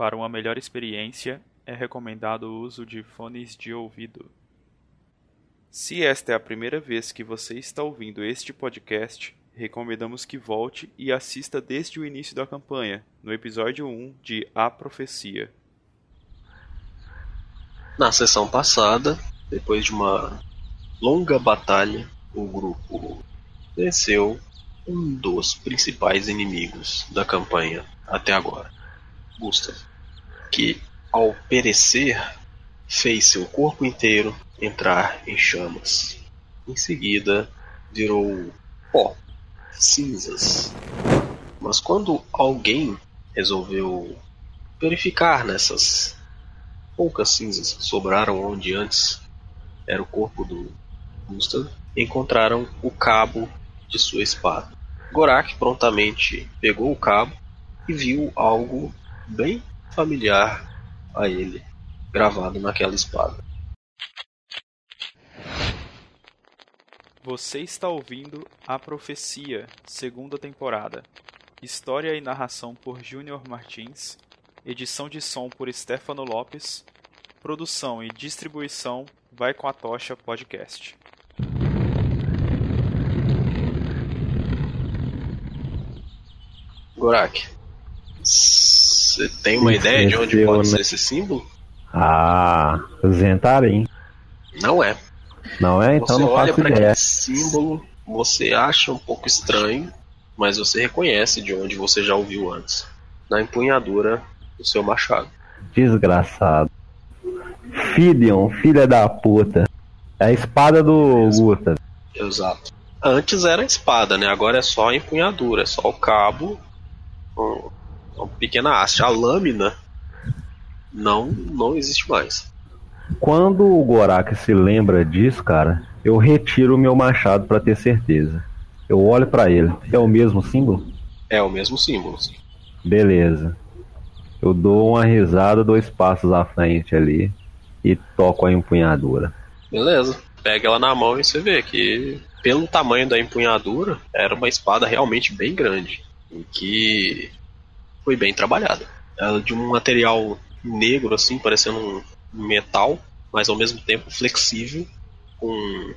Para uma melhor experiência, é recomendado o uso de fones de ouvido. Se esta é a primeira vez que você está ouvindo este podcast, recomendamos que volte e assista desde o início da campanha, no episódio 1 de A Profecia. Na sessão passada, depois de uma longa batalha, o grupo venceu um dos principais inimigos da campanha até agora, Gustav, que ao perecer fez seu corpo inteiro entrar em chamas. Em seguida, virou pó, cinzas. Mas quando alguém resolveu verificar nessas poucas cinzas que sobraram onde antes era o corpo do Gustav, encontraram o cabo de sua espada. Gorak prontamente pegou o cabo e viu algo bem familiar a ele gravado naquela espada. Você está ouvindo A Profecia, segunda temporada. História e narração por Júnior Martins, edição de som por Stefano Lopes, produção e distribuição Vai com a Tocha Podcast. Gorak, você tem uma ideia de onde pode ser esse símbolo? Ah, Zentarim. Não é. Não é? Então você não olha faço para ideia. símbolo, você acha um pouco estranho, mas você reconhece de onde você já ouviu antes. Na empunhadura do seu machado. Desgraçado. Fidion, filha da puta. É a espada do Gustav. Exato. Antes era a espada, né? Agora é só a empunhadura, é só o cabo, com uma pequena haste. A lâmina não, não existe mais. Quando o Gorak se lembra disso, cara, eu retiro o meu machado pra ter certeza. Eu olho pra ele. É o mesmo símbolo? É o mesmo símbolo. sim. Beleza. Eu dou uma risada dois passos à frente ali e toco a empunhadura. Beleza. Pega ela na mão e você vê que, pelo tamanho da empunhadura, era uma espada realmente bem grande. E que foi bem trabalhada. Ela é de um material negro, assim, parecendo um metal, mas ao mesmo tempo flexível, com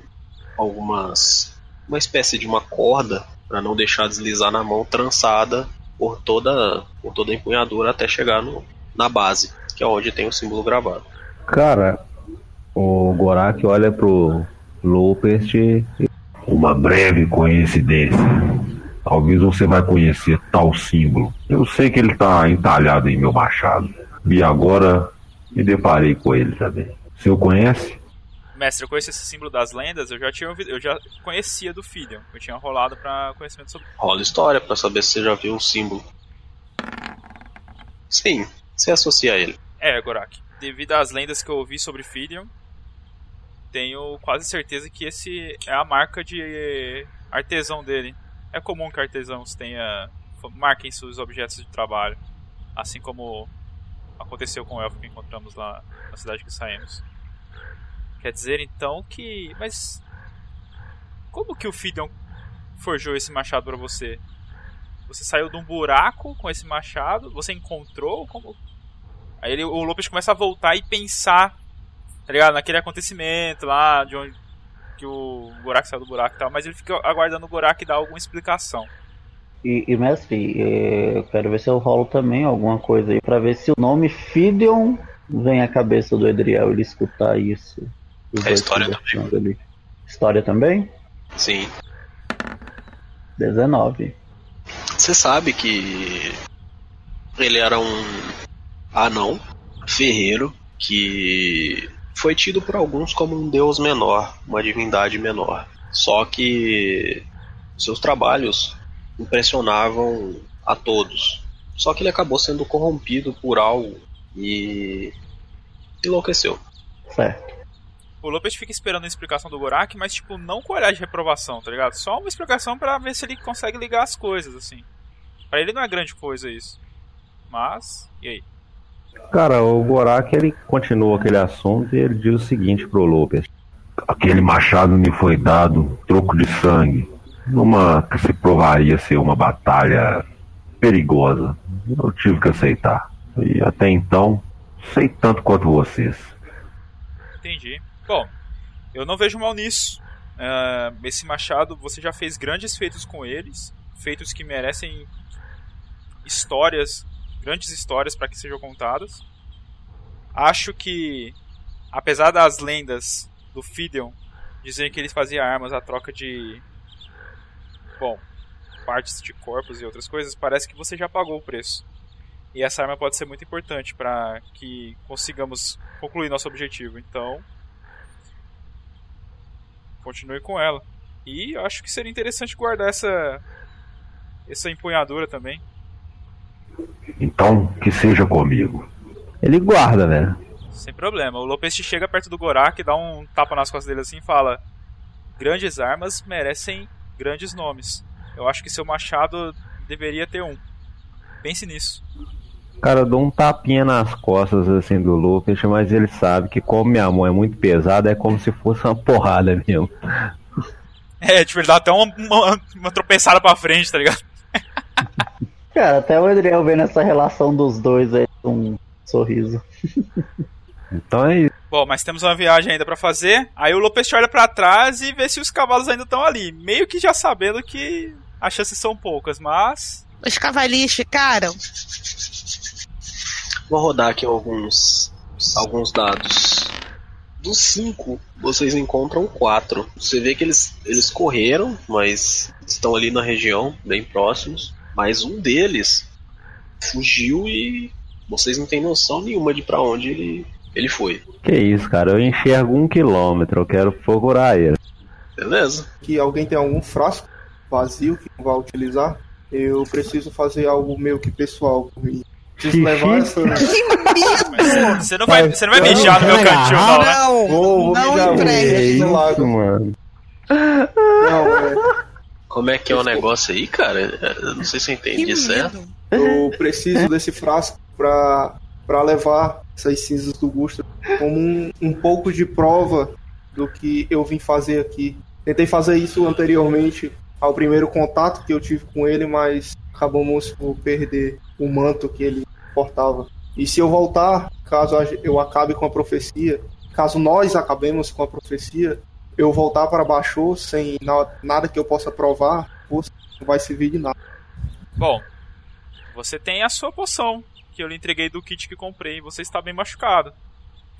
algumas. uma espécie de uma corda para não deixar deslizar na mão, trançada por toda, por toda a empunhadura até chegar no, na base, que é onde tem o símbolo gravado. Cara, o Gorak olha pro Lopest e. Uma breve coincidência. Talvez você vai conhecer tal símbolo. Eu sei que ele está entalhado em meu machado. E agora me deparei com ele também. Você o conhece? Mestre, eu conheço esse símbolo das lendas, eu já tinha ouvido, eu já conhecia do Fidion. Eu tinha rolado pra conhecimento sobre. Rola história para saber se você já viu o símbolo. Sim, você associa a ele. É, Gorak. Devido às lendas que eu ouvi sobre Fidion, tenho quase certeza que esse é a marca de artesão dele. É comum que artesãos tenha marquem seus objetos de trabalho, assim como aconteceu com o elfo que encontramos lá na cidade que saímos. Quer dizer então que, mas como que o Fidion forjou esse machado para você? Você saiu de um buraco com esse machado? Você encontrou? Como? Aí ele, o Lopes começa a voltar e pensar, tá ligado? Naquele acontecimento lá, de onde que o Gorak saiu do buraco e tal, mas ele fica aguardando o Gorak dar alguma explicação. E, e, mestre, eh, eu quero ver se eu rolo também alguma coisa aí pra ver se o nome Fideon vem à cabeça do Edriel ele escutar isso. É história conversando ali. História também? Sim. 19. Você sabe que ele era um anão ferreiro que foi tido por alguns como um deus menor, uma divindade menor. Só que seus trabalhos impressionavam a todos. Só que ele acabou sendo corrompido por algo e enlouqueceu. Certo. O Lopes fica esperando a explicação do Gorak, mas tipo, não com olhar de reprovação, tá ligado? Só uma explicação pra ver se ele consegue ligar as coisas, assim. Pra ele não é grande coisa isso. Mas, e aí? Cara, o Gorak ele continua aquele assunto e ele diz o seguinte pro Lopes. Aquele machado me foi dado troco de sangue. Numa que se provaria ser uma batalha perigosa. Eu tive que aceitar. E até então, sei tanto quanto vocês. Entendi. Bom, eu não vejo mal nisso. Uh, esse machado, você já fez grandes feitos com eles, feitos que merecem histórias, grandes histórias para que sejam contadas. Acho que, apesar das lendas do Fideon dizerem que ele fazia armas à troca de, bom, partes de corpos e outras coisas, parece que você já pagou o preço. E essa arma pode ser muito importante para que consigamos concluir nosso objetivo. Então, continue com ela. E acho que seria interessante guardar essa essa empunhadura também. Então, que seja comigo. Ele guarda, velho. Sem problema. O Lopes chega perto do Gorak, dá um tapa nas costas dele assim e fala: Grandes armas merecem grandes nomes. Eu acho que seu machado deveria ter um. Pense nisso. Cara, eu dou um tapinha nas costas assim do Lucas, mas ele sabe que como minha mão é muito pesada, é como se fosse uma porrada mesmo. É, tipo, ele dá até uma, uma, uma tropeçada pra frente, tá ligado? Cara, até o Adriel vendo essa relação dos dois aí um sorriso. Então é isso. Bom, mas temos uma viagem ainda para fazer. Aí o Lopes olha para trás e vê se os cavalos ainda estão ali. Meio que já sabendo que as chances são poucas, mas. Os cavalinhos ficaram. Vou rodar aqui alguns, alguns dados. Dos cinco, vocês encontram quatro. Você vê que eles, eles correram, mas estão ali na região, bem próximos. Mas um deles fugiu e vocês não têm noção nenhuma de para onde ele, ele foi. Que isso, cara, eu enxergo um quilômetro, eu quero procurar ele. Beleza. Que alguém tem algum frasco vazio que não vai utilizar, eu preciso fazer algo meio que pessoal comigo. Essa. Mas você não vai, você não vai mijar no meu cantinho, não, né? Não, Vou, vou não entregue. isso, mano. Não, é, Como é que é o negócio aí, cara? Eu não sei se eu entendi certo. eu preciso desse frasco pra, pra levar essas cinzas do Gustav como um, um pouco de prova do que eu vim fazer aqui. Tentei fazer isso anteriormente ao primeiro contato que eu tive com ele, mas acabamos por perder o manto que ele portava. E se eu voltar, caso eu acabe com a profecia, caso nós acabemos com a profecia, eu voltar para baixo sem na- nada que eu possa provar, você não vai servir de nada. Bom, você tem a sua poção, que eu lhe entreguei do kit que comprei, e você está bem machucado.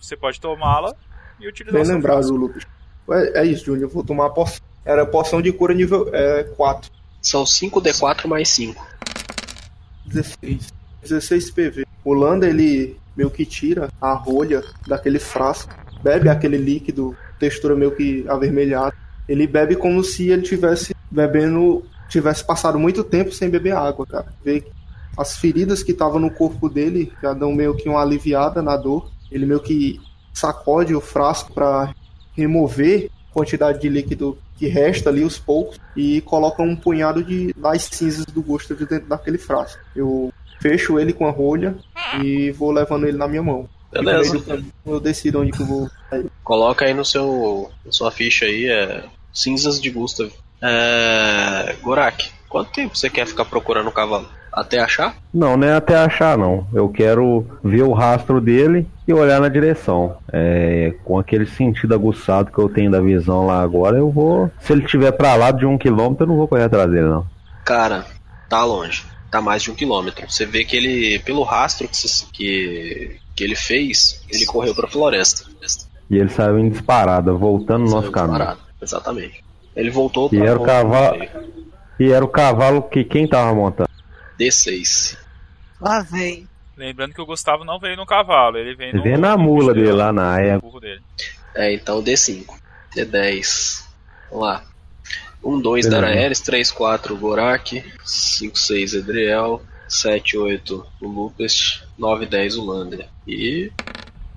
Você pode tomá-la e utilizar Bem lembrado. Lucas. É, é isso, Júnior. Eu vou tomar a poção. Era poção de cura nível é, 4. São 5D4 mais 5. 16. 16 PV. O Landa, ele meio que tira a rolha daquele frasco, bebe aquele líquido, textura meio que avermelhada. Ele bebe como se ele tivesse bebendo, tivesse passado muito tempo sem beber água, cara. Vê as feridas que estavam no corpo dele já dão meio que uma aliviada na dor. Ele meio que sacode o frasco para remover a quantidade de líquido que resta ali, os poucos, e coloca um punhado de das cinzas do Gustav dentro daquele frasco. Eu fecho ele com a rolha e vou levando ele na minha mão. Beleza. caminho Eu decido onde que eu vou sair. Coloca aí no seu. na sua ficha aí, é. Cinzas de Gustav. É. Gorak, quanto tempo você quer ficar procurando o cavalo? Até achar? Não, não é até achar não. Eu quero ver o rastro dele e olhar na direção. É, com aquele sentido aguçado que eu tenho da visão lá agora, eu vou. Se ele estiver pra lá de um quilômetro, eu não vou correr atrás dele, não. Cara, tá longe. Tá mais de um quilômetro. Você vê que ele, pelo rastro que, você- que, que ele fez, ele correu pra floresta. E ele saiu em disparada, voltando no nosso caminho. disparado. Exatamente. Ele voltou E pra era o cavalo-. E era o cavalo que quem tava montando? D6. Lá vem. Lembrando que o Gustavo não veio no cavalo, ele veio Ele no. veio na mula dele lá na égua. dele. É, então D5. D10. Vamos lá. 1, 2 Beleza. Daraeris, 3, 4 Gorak, 5, 6 Edriel, 7, 8 o Lupest, 9, 10 o Lander. E.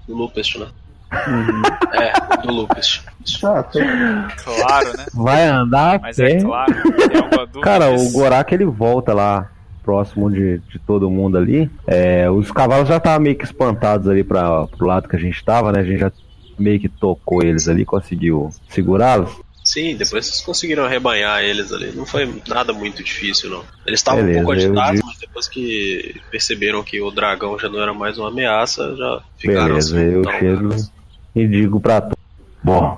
o Lupest, né? É, do Lupest. Ah, tô... Claro, né? Vai andar Mas é claro. Dúvida Cara, o? Gorak ele volta lá próximo de, de todo mundo ali. É, os cavalos já estavam meio que espantados ali para pro lado que a gente tava, né? A gente já meio que tocou eles ali, conseguiu segurá-los. Sim, depois vocês conseguiram arrebanhar eles ali. Não foi nada muito difícil, não. Eles estavam um pouco agitados, mas depois que perceberam que o dragão já não era mais uma ameaça, já ficaram Beleza, assim, eu chego e digo pra tu. Bom,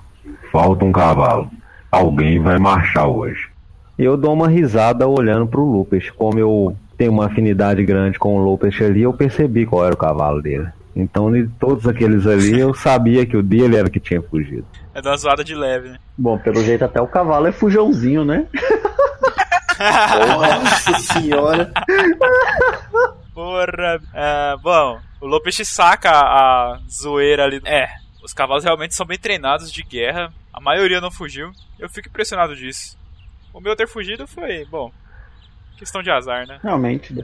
falta um cavalo. Alguém vai marchar hoje. Eu dou uma risada olhando pro Lupus. Como eu tenho uma afinidade grande com o Lupus ali, eu percebi qual era o cavalo dele. Então, de todos aqueles ali, eu sabia que o dele era o que tinha fugido. É dar uma zoada de leve, né? Bom, pelo jeito até o cavalo é fujãozinho, né? Nossa senhora. Porra. É, bom, o Lopes saca a, a zoeira ali. É, os cavalos realmente são bem treinados de guerra. A maioria não fugiu. Eu fico impressionado disso. O meu ter fugido foi, bom, questão de azar, né? Realmente.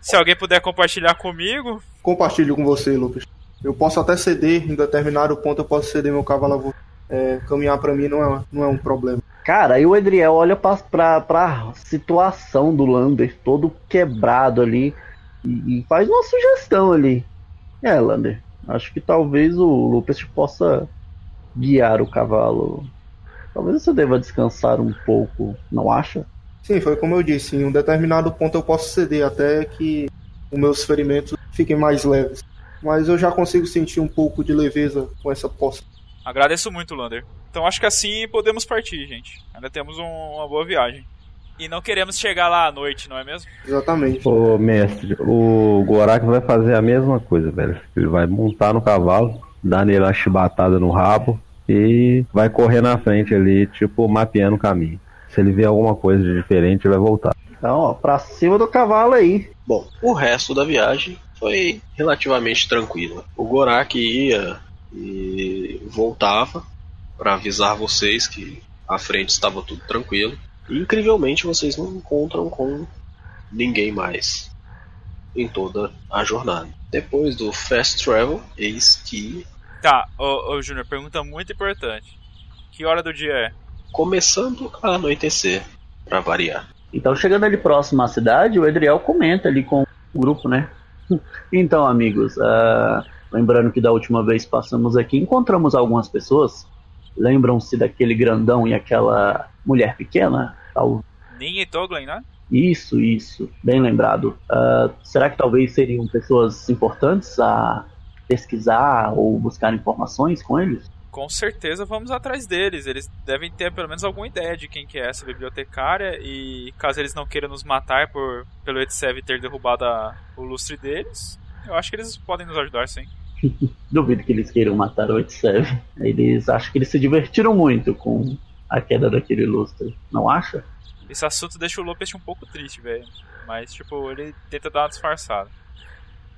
Se alguém puder compartilhar comigo, Compartilho com você, Lucas. Eu posso até ceder, em determinado ponto eu posso ceder meu cavalo a você. É, caminhar pra mim não é, não é um problema. Cara, aí o Edriel olha pra, pra, pra situação do Lander, todo quebrado ali, e, e faz uma sugestão ali. É, Lander, acho que talvez o Lupus possa guiar o cavalo. Talvez você deva descansar um pouco, não acha? Sim, foi como eu disse, em um determinado ponto eu posso ceder até que os meus ferimentos fiquem mais leves. Mas eu já consigo sentir um pouco de leveza com essa posse. agradeço muito, Lander. Então acho que assim podemos partir, gente. Ainda temos um- uma boa viagem. E não queremos chegar lá à noite, não é mesmo? Exatamente. Ô, mestre, o Gorak vai fazer a mesma coisa, velho. Ele vai montar no cavalo, dar nele uma chibatada no rabo e vai correr na frente ali, tipo, mapeando o caminho. Se ele ver alguma coisa de diferente, ele vai voltar. Então, ó, pra cima do cavalo aí. Bom, o resto da viagem foi relativamente tranquila. O Gorak ia e voltava para avisar vocês que à frente estava tudo tranquilo. E incrivelmente vocês não encontram com ninguém mais em toda a jornada. Depois do fast travel, eis que Tá, ô, ô Júnior, pergunta muito importante. Que hora do dia é? Começando a anoitecer, para variar. Então, chegando ali próximo à cidade, o Edriel comenta ali com o grupo, né? Então, amigos, ah, lembrando que da última vez passamos aqui, encontramos algumas pessoas. Lembram-se daquele grandão e aquela mulher pequena? Tal- Nin e Toglen, né? Isso, isso, bem lembrado. Ah, será que talvez seriam pessoas importantes a pesquisar ou buscar informações com eles? Com certeza vamos atrás deles. Eles devem ter pelo menos alguma ideia de quem que é essa bibliotecária. E caso eles não queiram nos matar por pelo Etsev ter derrubado a- o lustre deles, eu acho que eles podem nos ajudar sim. Duvido que eles queiram matar o Etsev. Eles acham que eles se divertiram muito com a queda daquele lustre, não acha? Esse assunto deixa o Lopes um pouco triste, velho. Mas, tipo, ele tenta dar uma disfarçada.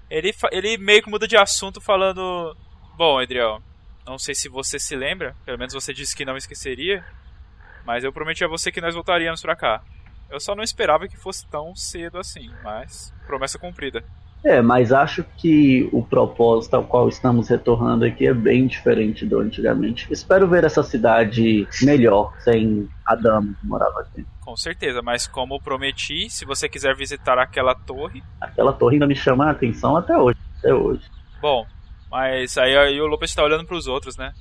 Ele, ele meio que muda de assunto falando. Bom, Edriel, não sei se você se lembra, pelo menos você disse que não esqueceria. Mas eu prometi a você que nós voltaríamos pra cá. Eu só não esperava que fosse tão cedo assim, mas promessa cumprida. É, mas acho que o propósito ao qual estamos retornando aqui é bem diferente do antigamente. Espero ver essa cidade melhor, sem a dama que morava aqui. Com certeza, mas como prometi, se você quiser visitar aquela torre. Aquela torre ainda me chama a atenção até hoje. Até hoje. Bom, mas aí, aí o Lopes está olhando para os outros, né?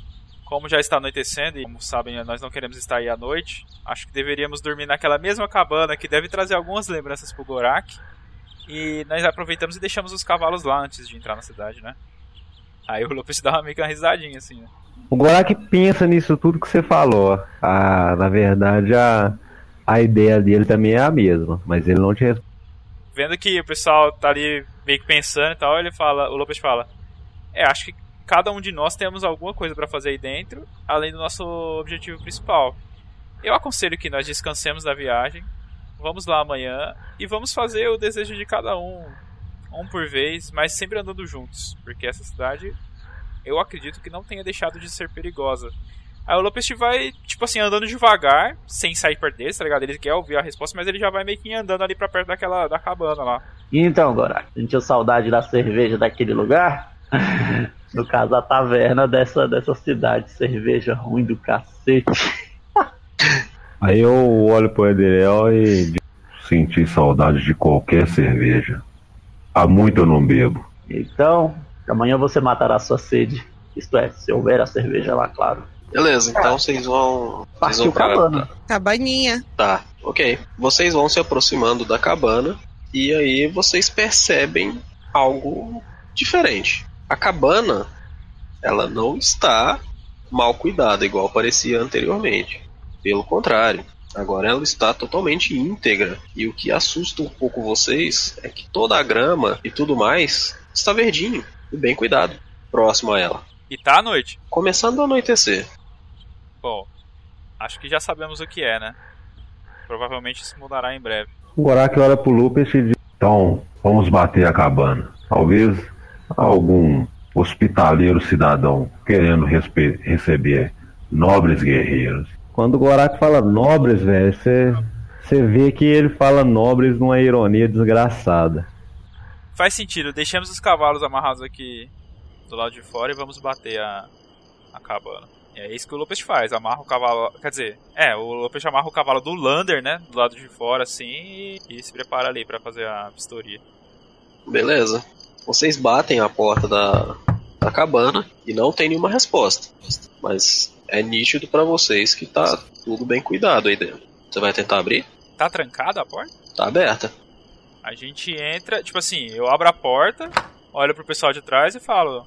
Como já está anoitecendo e, como sabem, nós não queremos estar aí à noite, acho que deveríamos dormir naquela mesma cabana que deve trazer algumas lembranças pro Gorak. E nós aproveitamos e deixamos os cavalos lá antes de entrar na cidade, né? Aí o Lopes dá uma meio que uma risadinha assim, né? O Gorak pensa nisso tudo que você falou. Ah, na verdade, a, a ideia dele também é a mesma, mas ele não te responde. Vendo que o pessoal tá ali meio que pensando e tal, ele fala, o Lopes fala: É, acho que cada um de nós temos alguma coisa para fazer aí dentro, além do nosso objetivo principal. Eu aconselho que nós descansemos da viagem, vamos lá amanhã e vamos fazer o desejo de cada um, um por vez, mas sempre andando juntos, porque essa cidade eu acredito que não tenha deixado de ser perigosa. Aí o Lopes vai, tipo assim, andando devagar, sem sair perto dele, tá ligado? Ele quer ouvir a resposta, mas ele já vai meio que andando ali pra perto daquela da cabana lá. E então, Gorak, sentiu saudade da cerveja daquele lugar? No caso, a taverna dessa, dessa cidade. Cerveja ruim do cacete. Aí eu olho pro Edriel e digo, Senti saudade de qualquer cerveja. Há muito eu não bebo. Então, amanhã você matará sua sede. Isto é, se houver a cerveja lá, claro. Beleza, então vocês vão. Vocês Partiu vão pra- cabana. Cabaninha. Tá, ok. Vocês vão se aproximando da cabana e aí vocês percebem algo diferente. A cabana, ela não está mal cuidada, igual parecia anteriormente. Pelo contrário, agora ela está totalmente íntegra. E o que assusta um pouco vocês é que toda a grama e tudo mais está verdinho e bem cuidado, próximo a ela. E tá à noite. Começando a anoitecer. Bom, acho que já sabemos o que é, né? Provavelmente isso mudará em breve. O Gorak olha pro Lupus e diz: Então, vamos bater a cabana. Talvez algum hospitaleiro cidadão querendo receber nobres guerreiros. Quando o Gorak fala nobres, velho, você você vê que ele fala nobres numa ironia desgraçada. Faz sentido, deixemos os cavalos amarrados aqui do lado de fora e vamos bater a, a cabana. E é isso que o Lopes faz, amarra o cavalo. Quer dizer, é, o Lopes amarra o cavalo do Lander, né? Do lado de fora, assim, e, e se prepara ali pra fazer a vistoria. Beleza. Vocês batem a porta da, da cabana e não tem nenhuma resposta. Mas é nítido pra vocês que tá tudo bem cuidado aí dentro. Você vai tentar abrir? Tá trancada a porta? Tá aberta. A gente entra, tipo assim, eu abro a porta, olho pro pessoal de trás e falo: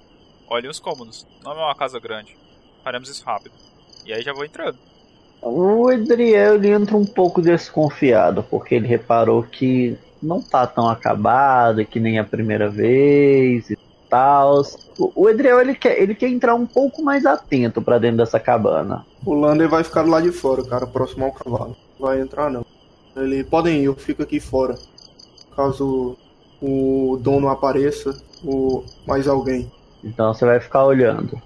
olhem os cômodos, não é uma casa grande. Faremos isso rápido. E aí já vou entrando. O Edriel ele entra um pouco desconfiado, porque ele reparou que não tá tão acabado, que nem a primeira vez e tal. O o Edriel ele quer, ele quer entrar um pouco mais atento pra dentro dessa cabana. O Lander vai ficar do lado de fora, cara, próximo ao cavalo. Não vai entrar não. Ele podem ir, eu fico aqui fora. Caso o dono apareça ou mais alguém. Então você vai ficar olhando.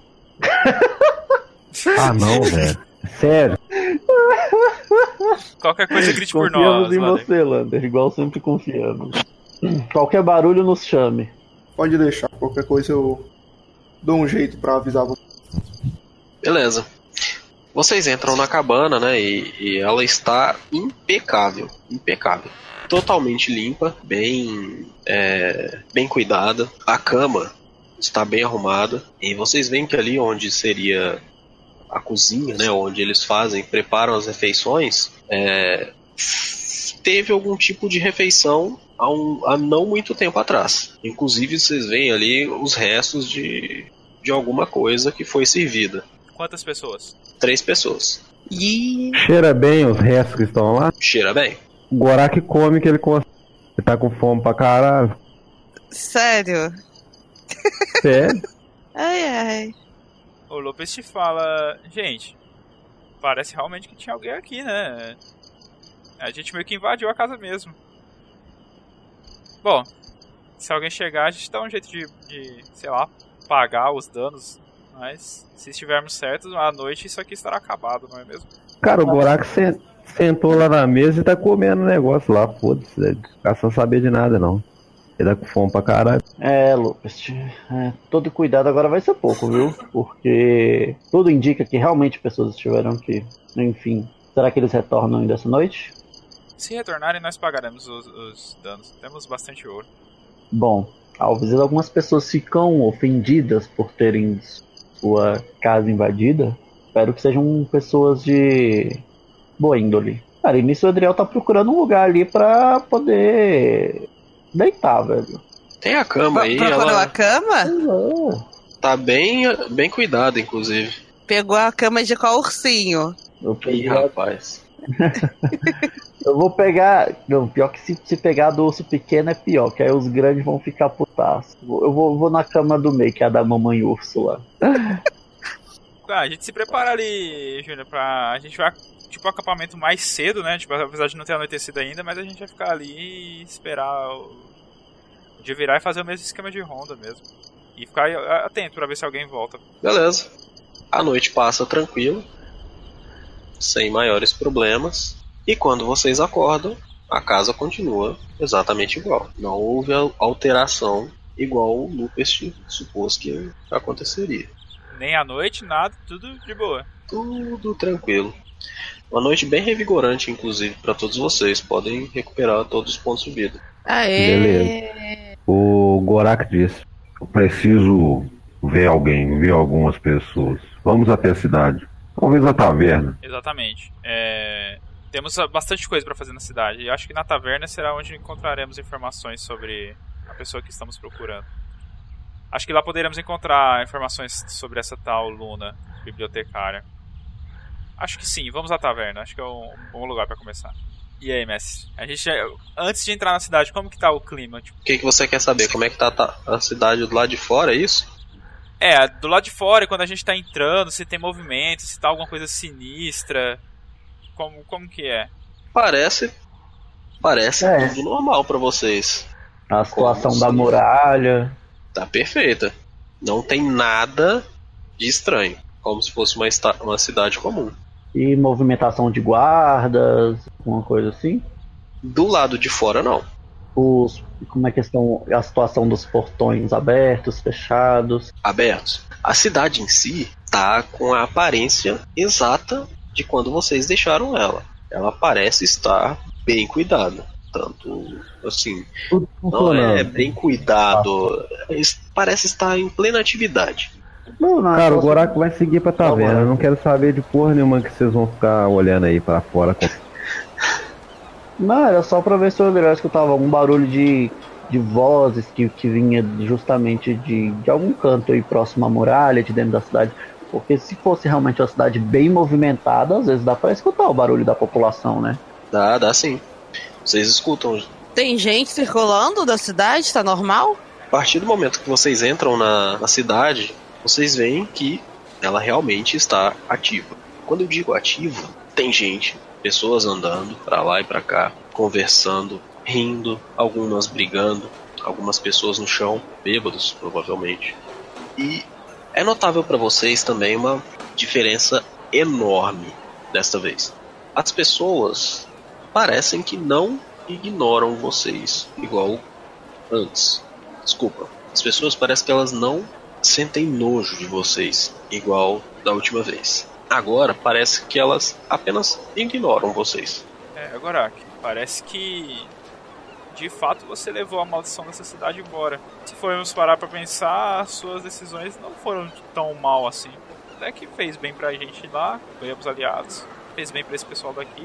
Ah, não, velho. Sério. Qualquer coisa grite por Confiamos nós, em Lander. você, Lander, igual sempre confiamos. Qualquer barulho nos chame. Pode deixar, qualquer coisa eu dou um jeito pra avisar você. Beleza. Vocês entram na cabana, né? E, e ela está impecável. Impecável. Totalmente limpa, bem, é, bem cuidada. A cama está bem arrumada. E vocês veem que ali onde seria a cozinha, né? Onde eles fazem, preparam as refeições, é, teve algum tipo de refeição há, um, há não muito tempo atrás. Inclusive, vocês veem ali os restos de, de alguma coisa que foi servida. Quantas pessoas? Três pessoas. E Cheira bem os restos que estão lá. Cheira bem. O Gorak come que ele consegue. Ele tá com fome pra caralho. sério. Sério? Ai, ai. O Lopes te fala: gente, parece realmente que tinha alguém aqui, né? A gente meio que invadiu a casa mesmo. Bom, se alguém chegar, a gente dá um jeito de, de sei lá, pagar os danos. Mas se estivermos certos, à noite isso aqui estará acabado, não é mesmo? Cara, o sen- sentou lá na mesa e tá comendo o negócio lá, foda-se. sem saber de nada, não. Ele tá com fome pra caralho. É, Lucas, é, todo cuidado agora vai ser pouco, viu? Porque tudo indica que realmente pessoas estiveram aqui. Enfim, será que eles retornam ainda essa noite? Se retornarem, nós pagaremos os, os danos. Temos bastante ouro. Bom, às vezes algumas pessoas ficam ofendidas por terem sua casa invadida. Espero que sejam pessoas de boa índole. Cara, e nisso o Adriel tá procurando um lugar ali pra poder deitar, velho. Tem a cama aí, Procurou a ela cama? É, tá bem, bem cuidada, inclusive. Pegou a cama de qual ursinho? eu, Ih, peguei- rapaz. eu vou pegar. Não, pior que se, se pegar do urso pequeno é pior, que aí os grandes vão ficar putaços. Eu vou, vou na cama do meio, que é a da mamãe urso lá. Ah, a gente se prepara ali, Júnior, pra. A gente vai, tipo, acampamento mais cedo, né? Tipo, apesar de não ter anoitecido ainda, mas a gente vai ficar ali e esperar o o dia virar e fazer o mesmo esquema de ronda mesmo. E ficar atento pra ver se alguém volta. Beleza. A noite passa tranquila, sem maiores problemas. E quando vocês acordam, a casa continua exatamente igual. Não houve al- alteração igual o Lupest supôs que aconteceria. Nem à noite, nada, tudo de boa. Tudo tranquilo. Uma noite bem revigorante, inclusive, para todos vocês. Podem recuperar todos os pontos de vida. Aê! Beleza. O Gorak disse: Eu preciso ver alguém, ver algumas pessoas. Vamos até a cidade. Talvez a taverna. Exatamente. É, Temos bastante coisa para fazer na cidade. E acho que na taverna será onde encontraremos informações sobre a pessoa que estamos procurando. Acho que lá poderemos encontrar informações sobre essa tal Luna, bibliotecária. Acho que sim, vamos à taverna. Acho que é um bom lugar para começar. E aí, mestre? A gente, antes de entrar na cidade, como que tá o clima? Tipo, O que, que você quer saber? Como é que tá, tá a cidade do lado de fora, é isso? É, do lado de fora, quando a gente tá entrando, se tem movimento, se tá alguma coisa sinistra. Como, como que é? Parece. Parece É. tudo normal pra vocês. A situação Como da muralha. Tá perfeita. Não tem nada de estranho. Como se fosse uma, uma cidade comum. E movimentação de guardas, alguma coisa assim. Do lado de fora, não. Os, como é que estão a situação dos portões abertos, fechados. Abertos. A cidade em si tá com a aparência exata de quando vocês deixaram ela. Ela parece estar bem cuidada. Tanto assim, Tudo não é bem cuidado. Parece estar em plena atividade. Não, não, Cara, o Goraco vai seguir pra taverna. Eu não quero saber de porra nenhuma que vocês vão ficar olhando aí pra fora. com- Não, era só pra ver se eu melhor escutava algum barulho de, de vozes que, que vinha justamente de, de algum canto aí próximo à muralha, de dentro da cidade. Porque se fosse realmente uma cidade bem movimentada, às vezes dá pra escutar o barulho da população, né? Dá, dá sim. Vocês escutam. Tem gente circulando da cidade? Tá normal? A partir do momento que vocês entram na, na cidade, vocês veem que ela realmente está ativa. Quando eu digo ativa, tem gente, pessoas andando pra lá e pra cá, conversando, rindo, algumas brigando, algumas pessoas no chão, bêbados provavelmente. E é notável para vocês também uma diferença enorme desta vez. As pessoas parecem que não ignoram vocês igual antes. Desculpa. As pessoas parecem que elas não sentem nojo de vocês igual da última vez. Agora parece que elas apenas ignoram vocês. É, agora, parece que de fato você levou a maldição dessa cidade embora. Se formos parar pra pensar, as suas decisões não foram tão mal assim. Até que fez bem pra gente lá, ganhamos aliados, fez bem pra esse pessoal daqui.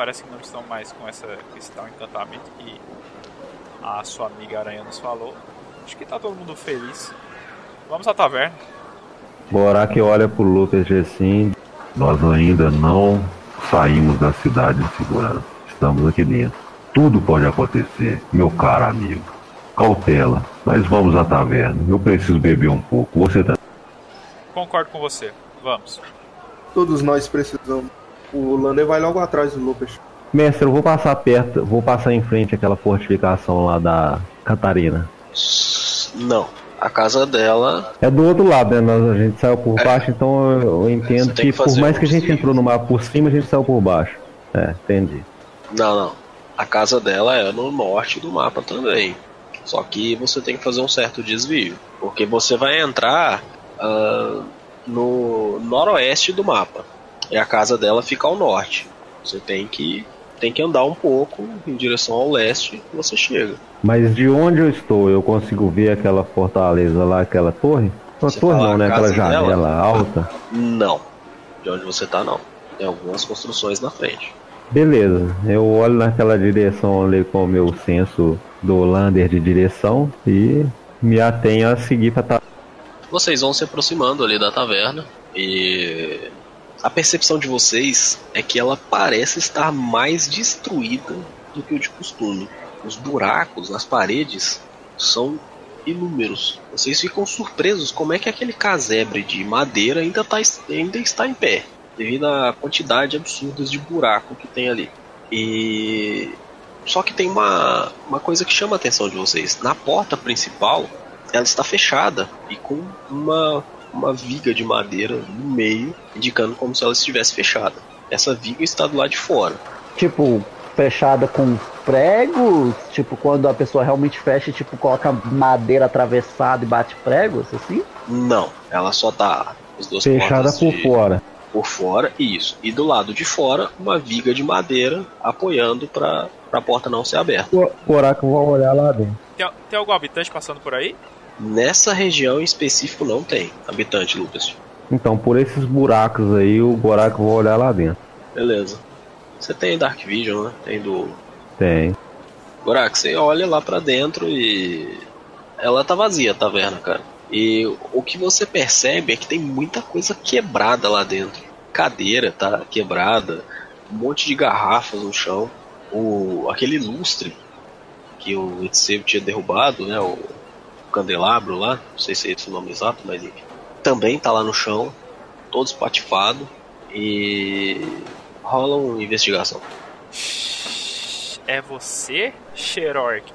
Parece que não estão mais com essa, esse tal encantamento que a sua amiga aranha nos falou. Acho que tá todo mundo feliz. Vamos à taverna. Goraco olha pro Lucas e assim: Nós ainda não saímos da cidade em segurança. Estamos aqui dentro. Tudo pode acontecer, meu caro amigo. Cautela, mas vamos à taverna. Eu preciso beber um pouco. Você tá. Concordo com você. Vamos. Todos nós precisamos. O Lander vai logo atrás do Lucas. Mestre, eu vou passar perto, vou passar em frente àquela fortificação lá da Catarina. Não. A casa dela É do outro lado, né? Nós, a gente saiu por baixo, então eu, eu entendo que, que por mais que a gente entrou no mar por cima, a gente saiu por baixo. É, entendi. Não, não. A casa dela é no norte do mapa também. Só que você tem que fazer um certo desvio. Porque você vai entrar ah, no noroeste do mapa. E a casa dela fica ao norte. Você tem que, tem que andar um pouco em direção ao leste e você chega. Mas de onde eu estou, eu consigo ver aquela fortaleza lá, aquela torre? Uma torre não, né? Aquela janela dela? alta. Não. De onde você tá, não. Tem algumas construções na frente. Beleza, eu olho naquela direção ali com o meu senso do Lander de direção e me atenho a seguir pra tá. Vocês vão se aproximando ali da taverna e a percepção de vocês é que ela parece estar mais destruída do que o de costume. Os buracos nas paredes são inúmeros. Vocês ficam surpresos como é que aquele casebre de madeira ainda, tá, ainda está em pé, devido à quantidade absurda de buraco que tem ali. E só que tem uma, uma coisa que chama a atenção de vocês. Na porta principal, ela está fechada e com uma, uma viga de madeira no meio, indicando como se ela estivesse fechada. Essa viga está do lado de fora. Tipo, fechada com pregos, tipo, quando a pessoa realmente fecha, tipo, coloca madeira atravessada e bate pregos, assim? Não, ela só tá as duas Fechada por de- fora. por fora, isso. E do lado de fora, uma viga de madeira apoiando para a porta não ser aberta. O Goraco vai olhar lá dentro. Tem, tem algum habitante passando por aí? Nessa região em específico não tem habitante, Lucas. Então, por esses buracos aí, o Gorak vai olhar lá dentro. Beleza. Você tem Dark Vision, né? Tem do. Tem. Gorak, você olha lá pra dentro e. Ela tá vazia a taverna, cara. E o que você percebe é que tem muita coisa quebrada lá dentro. Cadeira tá quebrada, um monte de garrafas no chão. O, aquele lustre que o Etseu tinha derrubado, né? O candelabro lá, não sei se é esse o nome exato, mas enfim. Também tá lá no chão, todo espatifado. E rola uma investigação. É você, Xerork?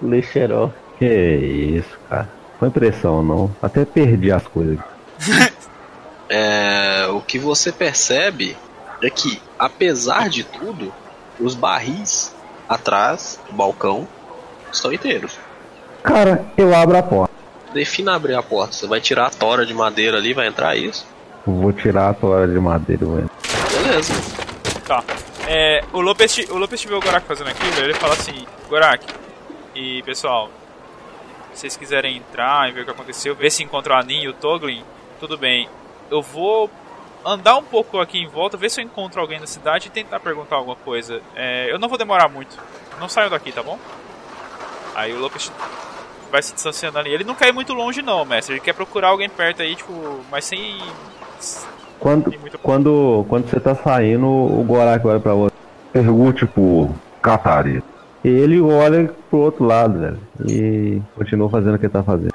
Leixeró. Que isso, cara. Foi impressão, não. Até perdi as coisas. É, o que você percebe é que, apesar de tudo, os barris atrás do balcão estão inteiros. Cara, eu abro a porta. Defina abrir a porta. Você vai tirar a tora de madeira ali, vai entrar isso? Vou tirar a toalha de madeira, velho. Beleza. Tá. É, o Lopes, o Lopes vê o Gorak fazendo aquilo, ele fala assim, Gorak, e pessoal, se vocês quiserem entrar e ver o que aconteceu, ver se encontrou a Nin e o Toglin, tudo bem. Eu vou andar um pouco aqui em volta, ver se eu encontro alguém na cidade e tentar perguntar alguma coisa. É, eu não vou demorar muito. Não saio daqui, tá bom? Aí o Lopes vai se distanciando ali. Ele não quer ir muito longe não, mestre. Ele quer procurar alguém perto aí, tipo, mas sem... Quando, sem quando, quando você tá saindo, o Gorak olha pra você. Pergunte pro Catarina. E ele olha pro outro lado, velho. E continua fazendo o que ele tá fazendo.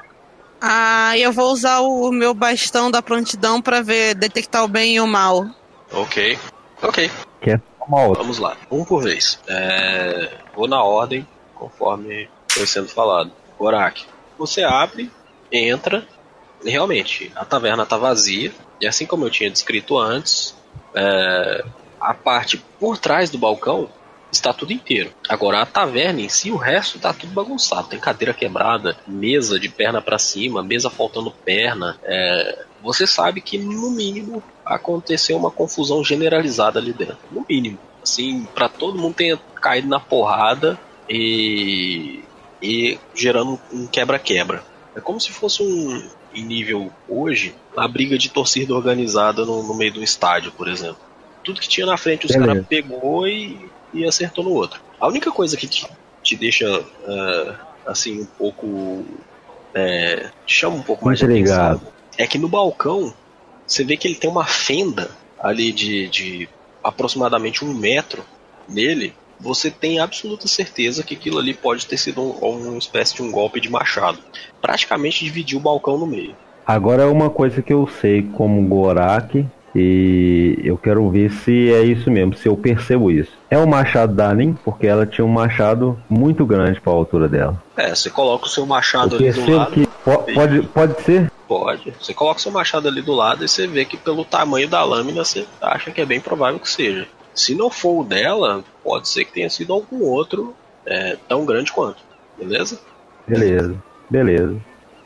Ah, eu vou usar o meu bastão da prontidão pra ver, detectar o bem e o mal. Ok. Ok. Que uma outra. Vamos lá. Um por vez. É, Vou na ordem, conforme foi sendo falado. Gorak, você abre, entra. E realmente, a taverna tá vazia. E assim como eu tinha descrito antes, é, a parte por trás do balcão está tudo inteiro. Agora, a taverna em si, o resto tá tudo bagunçado. Tem cadeira quebrada, mesa de perna para cima, mesa faltando perna. É, você sabe que, no mínimo, aconteceu uma confusão generalizada ali dentro. No mínimo. Assim, para todo mundo tenha caído na porrada e, e gerando um quebra-quebra. É como se fosse um, em nível hoje, uma briga de torcida organizada no, no meio do estádio, por exemplo. Tudo que tinha na frente os caras pegou e, e acertou no outro. A única coisa que te, te deixa é, assim um pouco é, te chama um pouco mais atenção é que no balcão você vê que ele tem uma fenda ali de, de aproximadamente um metro nele. Você tem absoluta certeza que aquilo ali pode ter sido um- uma espécie de um golpe de machado. Praticamente dividiu o balcão no meio. Agora é uma coisa que eu sei como Gorak e eu quero ver se é isso mesmo, se eu percebo isso. É o machado da Nin, porque ela tinha um machado muito grande para a altura dela. É, você coloca o seu Eu machado ali do lado. que po- pode, pode ser. Pode. Você coloca o seu machado ali do lado e você vê que pelo tamanho da lâmina você acha que é bem provável que seja. Se não for o dela, pode ser que tenha sido algum outro é, tão grande quanto. Beleza? Beleza, beleza.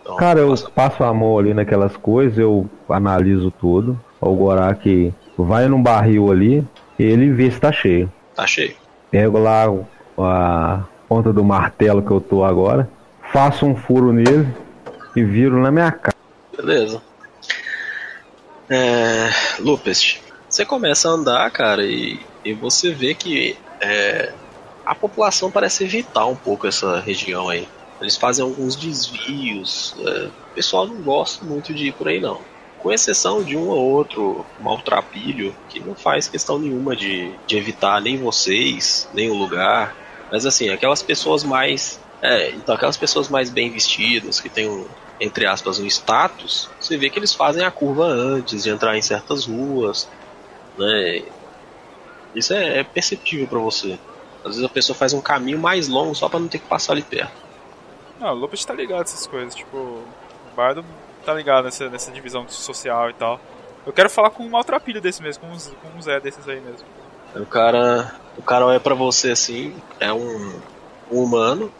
Então, Cara, eu passa- passo a mão ali naquelas coisas, eu analiso tudo. O Gorak vai num barril ali ele vê se tá cheio. tá cheio. Pego lá a ponta do martelo que eu tô agora, faço um furo nele e viro na minha cara. Beleza. É, Lupest, você começa a andar, cara, e, e você vê que é, a população parece evitar um pouco essa região aí. Eles fazem alguns desvios. é, o pessoal não gosta muito de ir por aí, não. Com exceção de um ou outro maltrapilho que não faz questão nenhuma de, de evitar nem vocês, nem o lugar. Mas assim, aquelas pessoas mais. É, então aquelas pessoas mais bem vestidas, que têm um, entre aspas, um status, você vê que eles fazem a curva antes de entrar em certas ruas, né? Isso é, é perceptível pra você. Às vezes a pessoa faz um caminho mais longo só pra não ter que passar ali perto. Não, o Lopes tá ligado nessas coisas, tipo, o Bardo tá ligado nessa, nessa divisão social e tal. Eu quero falar com um maltrapilho desse mesmo, com uns, com um Zé desses aí mesmo. Aí O cara, o cara olha pra você assim, é um, um humano,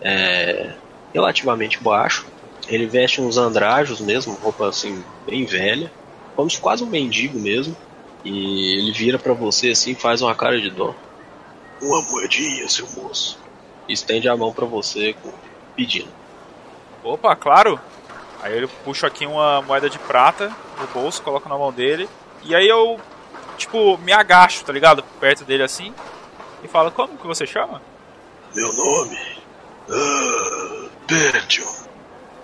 é, relativamente baixo. Ele veste uns andrajos mesmo, roupa assim bem velha, como se quase um mendigo mesmo. E ele vira pra você assim, faz uma cara de dó. Uma moedinha, seu moço. E estende a mão pra você pedindo. Opa, claro! Aí eu puxo aqui uma moeda de prata no bolso, coloco na mão dele. E aí eu, tipo, me agacho, tá ligado? Perto dele assim. E falo, como que você chama? Meu nome? Ah, Bertio.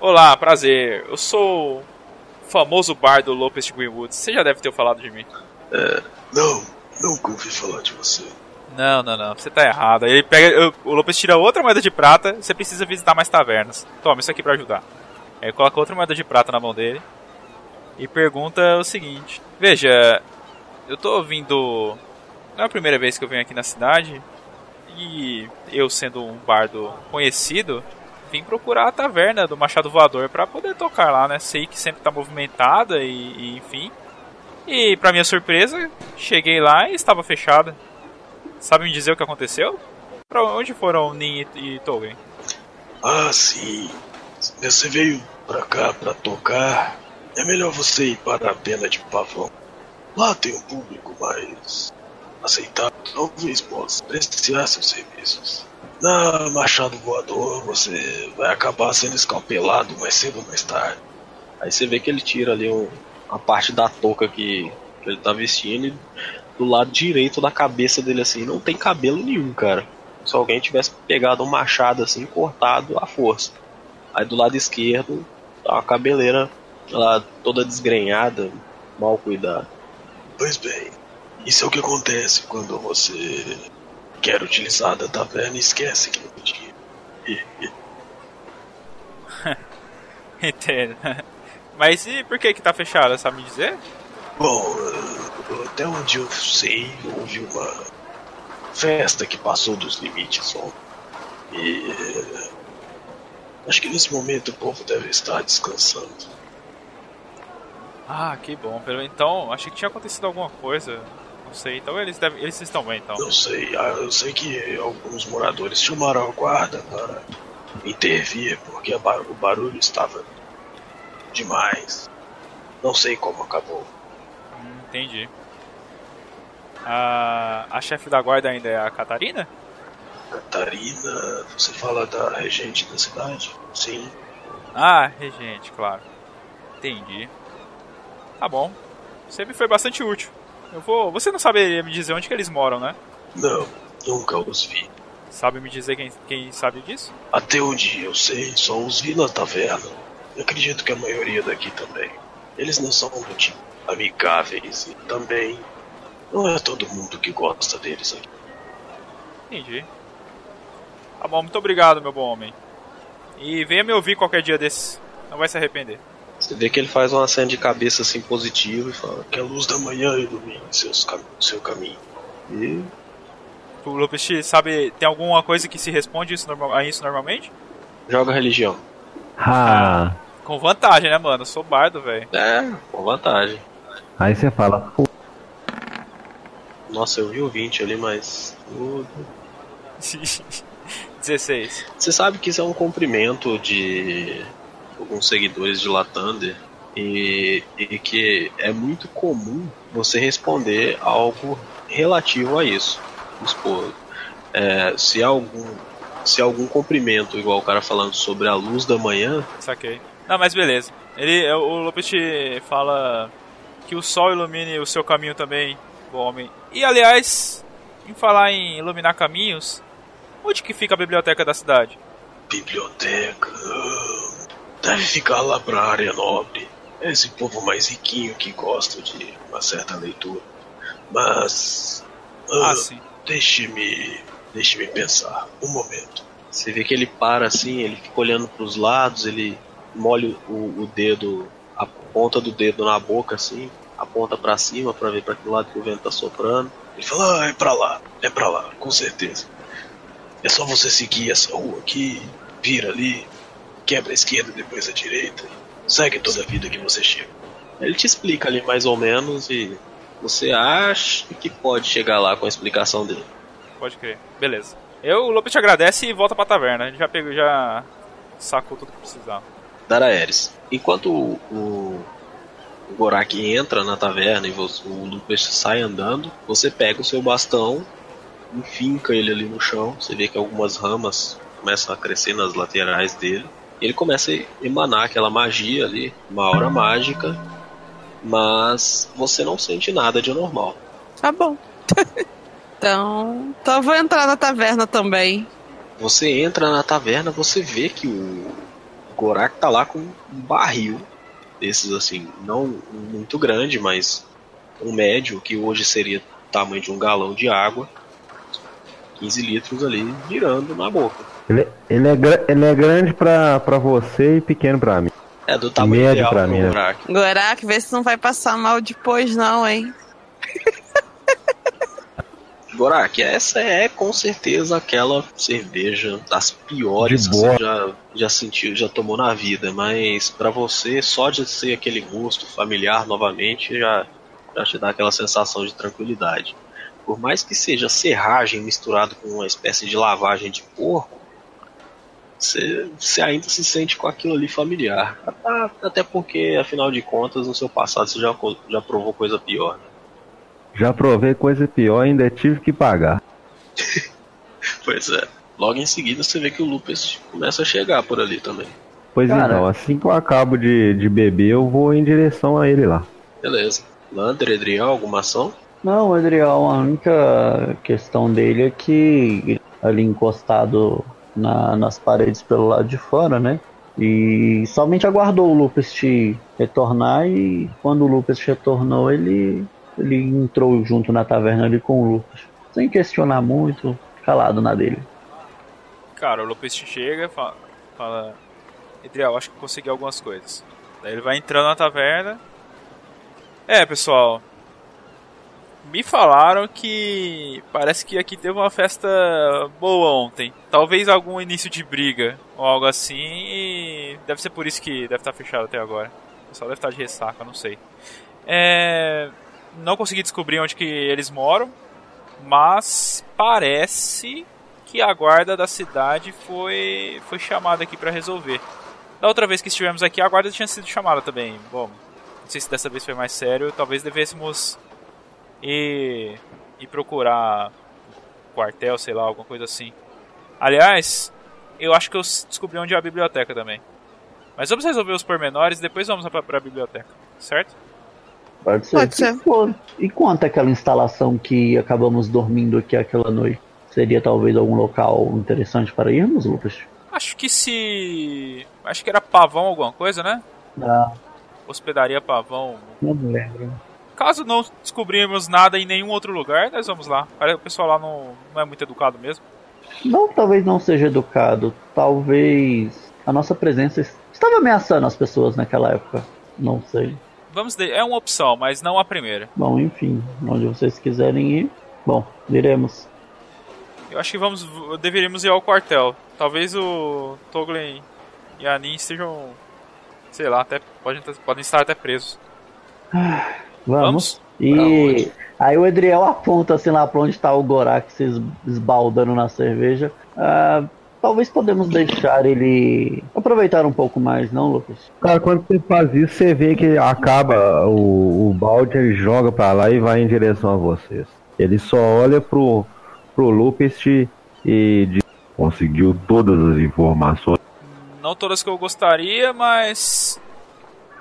Olá, prazer. Eu sou o famoso bardo Lopes de Greenwood. Você já deve ter falado de mim. É, não, nunca ouvi falar de você. Não, não, não. Você tá errado. Aí ele pega. o Lopes tira outra moeda de prata. Você precisa visitar mais tavernas. Toma, isso aqui pra ajudar. Aí coloca outra moeda de prata na mão dele. E pergunta o seguinte: Veja, eu tô vindo. Não é a primeira vez que eu venho aqui na cidade. E eu, sendo um bardo conhecido, vim procurar a taverna do Machado Voador pra poder tocar lá, né? Sei que sempre tá movimentada e, e enfim. E pra minha surpresa, cheguei lá e estava fechada. Sabe me dizer o que aconteceu? Pra onde foram Nin e, e Tolkien? Ah, sim. Você veio pra cá pra tocar. É melhor você ir para a pena de pavão. Lá tem um público mais aceitável. Talvez possa apreciar seus serviços. Na Machado Voador, você vai acabar sendo escalpelado mais cedo ou mais tarde. Aí você vê que ele tira ali um, a parte da touca que, que ele tá vestindo e do lado direito da cabeça dele assim não tem cabelo nenhum, cara. Se alguém tivesse pegado um machado assim, cortado à força. Aí do lado esquerdo tá uma cabeleira lá toda desgrenhada, mal cuidada. Pois bem, isso é o que acontece quando você quer utilizar da taverna e esquece que não podia. Entendo. Mas e por que que tá fechada, sabe me dizer? Bom, eh, até onde eu sei, houve uma festa que passou dos limites ontem. E eh, acho que nesse momento o povo deve estar descansando. Ah, que bom. Então, achei que tinha acontecido alguma coisa. Não sei. Então eles devem, eles estão bem, então. Não sei, ah, eu sei que alguns moradores chamaram a guarda para intervir porque bar- o barulho estava demais. Não sei como acabou. Hum, entendi. A, a chefe da guarda ainda é a Catarina? Catarina, você fala da regente da cidade? Sim. Ah, regente, claro. Entendi. Tá bom. Você me foi bastante útil. Eu vou. Você não saberia me dizer onde que eles moram, né? Não, nunca os vi. Sabe me dizer quem, quem sabe disso? Até onde eu sei, só os vi na taverna. Eu acredito que a maioria daqui também. Eles não são do tipo amigáveis e também não é todo mundo que gosta deles aqui. Entendi. Tá bom, muito obrigado, meu bom homem. E venha me ouvir qualquer dia desses. Não vai se arrepender. Você vê que ele faz uma cena de cabeça assim positiva e fala que a luz da manhã ilumine seus cam seu caminho. E O Lupus sabe, tem alguma coisa que se responde isso a isso normalmente? joga religião. Ah, Com vantagem, né, mano? Eu sou bardo, velho. É, com vantagem. aí você fala, pô, Nossa, eu vi o 20 ali, mas. uh, 16. Você sabe que isso é um cumprimento de alguns seguidores de Latander e, e que é muito comum você responder algo relativo a isso. Supor, é, se algum se algum cumprimento, igual o cara falando sobre a luz da manhã, Saquei. Não, mas beleza. Ele, o Lopes fala que o sol ilumine o seu caminho também, o homem. E aliás, em falar em iluminar caminhos, onde que fica a biblioteca da cidade? biblioteca, deve ficar lá pra área nobre. É esse povo mais riquinho que gosta de uma certa leitura. Mas. ah, Ah, sim. Deixe-me. Deixe-me pensar. Um momento. Você vê que ele para assim, ele fica olhando pros lados, ele molha o, o dedo, a ponta do dedo na boca assim, aponta pra cima pra ver pra que lado que o vento tá soprando. Ele fala, ah, é pra lá, é pra lá, com certeza. É só você seguir essa rua aqui, vira ali, quebra a esquerda depois a direita, segue toda a vida que você chega. Ele te explica ali mais ou menos e você acha que pode chegar lá com a explicação dele. Pode crer. Beleza. Eu, o Lopes te agradece e volta pra taverna. A gente já pegou, já sacou tudo que precisava. Daraeris. Enquanto o, o, o Gorak entra na taverna e você, o Lucas sai andando, você pega o seu bastão, enfinca ele ali no chão. Você vê que algumas ramas começam a crescer nas laterais dele. Ele começa a emanar aquela magia ali, uma aura mágica, mas você não sente nada de anormal. Tá bom. então, então eu vou entrar na taverna também. Você entra na taverna, você vê que o Gorak tá lá com um barril desses assim, não muito grande, mas um médio, que hoje seria o tamanho de um galão de água, 15 litros ali, girando na boca. Ele, ele, é, ele é grande pra, pra você e pequeno pra mim. É do tamanho Médio ideal pra mim, né? Gorak. Gorak, vê se não vai passar mal depois, não, hein? Gorak, essa é com certeza aquela cerveja das piores que você já, já sentiu, já tomou na vida, mas pra você, só de ser aquele gosto familiar novamente, já, já te dá aquela sensação de tranquilidade. Por mais que seja serragem misturado com uma espécie de lavagem de porco, você, ainda se sente com aquilo ali familiar. Até porque, afinal de contas, no seu passado você já, já provou coisa pior. Já provei coisa pior e ainda tive que pagar. Pois é. Logo em seguida você vê que o Lupus começa a chegar por ali também. Pois Cara. então, assim que eu acabo de, de beber, eu vou em direção a ele lá. Beleza. Lander, Edriel, alguma ação? Não, Adriel, a única questão dele é que ali encostado na- nas paredes pelo lado de fora, né? E somente aguardou o Lupus retornar e quando o Lupus retornou, ele, ele entrou junto na taverna ali com o Lupus. Sem questionar muito, calado na dele. Cara, o Lopes chega fala, fala Edriel, acho que consegui algumas coisas. Daí ele vai entrando na taverna. É, pessoal. Me falaram que parece que aqui teve uma festa boa ontem. Talvez algum início de briga ou algo assim. E deve ser por isso que deve estar fechado até agora. O pessoal deve estar de ressaca, não sei. É, não consegui descobrir onde que eles moram, mas parece que a guarda da cidade foi, foi chamada aqui para resolver. Da outra vez que estivemos aqui, a guarda tinha sido chamada também. Bom, não sei se dessa vez foi mais sério. Talvez devêssemos ir, ir procurar quartel, sei lá, alguma coisa assim. Aliás, eu acho que eu descobri onde é a biblioteca também. Mas vamos resolver os pormenores, depois vamos pra, pra biblioteca, certo? Pode ser. Pode ser. E, quanto- e quanto àquela instalação que acabamos dormindo aqui aquela noite? Seria talvez algum local interessante para irmos, Lucas? Acho que se. Acho que era pavão alguma coisa, né? Ah, Hospedaria pavão. não me lembro. Caso não descobrirmos nada em nenhum outro lugar, nós vamos lá. Parece que O pessoal lá não, não é muito educado mesmo. Não, talvez não seja educado. Talvez a nossa presença estava ameaçando as pessoas naquela época. Não sei. Vamos de... É uma opção, mas não a primeira. Bom, enfim, onde vocês quiserem ir. Bom, iremos. Eu acho que vamos. Deveríamos ir ao quartel. Talvez o Toglin e a Nin estejam. Sei lá, até podem, podem estar até presos. Vamos. Pra E aí o Edriel aponta assim lá pra onde tá o Gorak se es- esbaldando na cerveja. Ah, talvez podemos deixar ele aproveitar um pouco mais, não, Lucas? Cara, quando você faz isso, você vê que acaba o, o balde, ele joga pra lá e vai em direção a vocês. Ele só olha pro, pro Lupus e diz, Conseguiu todas as informações. Não todas que eu gostaria, mas.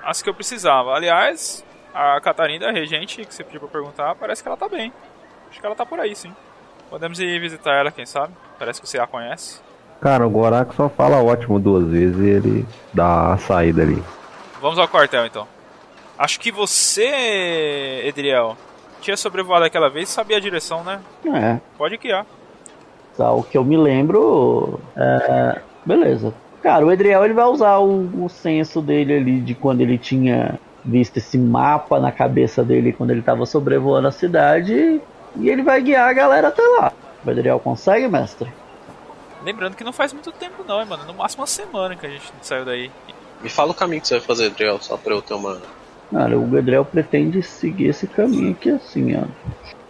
As que eu precisava. Aliás, a Catarina, a regente, que você pediu pra perguntar, parece que ela tá bem. Acho que ela tá por aí, sim. Podemos ir visitar ela, quem sabe? Parece que você a conhece. Cara, o Gorak só fala ótimo duas vezes e ele dá a saída ali. Vamos ao quartel então. Acho que você, Edriel, tinha sobrevoado aquela vez e sabia a direção, né? É, Pode guiar. Tá, o que eu me lembro. É... Beleza. Cara, o Edriel ele vai usar o, o senso dele ali de quando ele tinha visto esse mapa na cabeça dele quando ele tava sobrevoando a cidade e ele vai guiar a galera até lá. O Edriel consegue, mestre? Lembrando que não faz muito tempo não, hein, mano. No máximo uma semana que a gente saiu daí. Me fala o caminho que você vai fazer, Adriel, só pra eu ter uma. Cara, o Edriel pretende seguir esse caminho aqui assim, ó.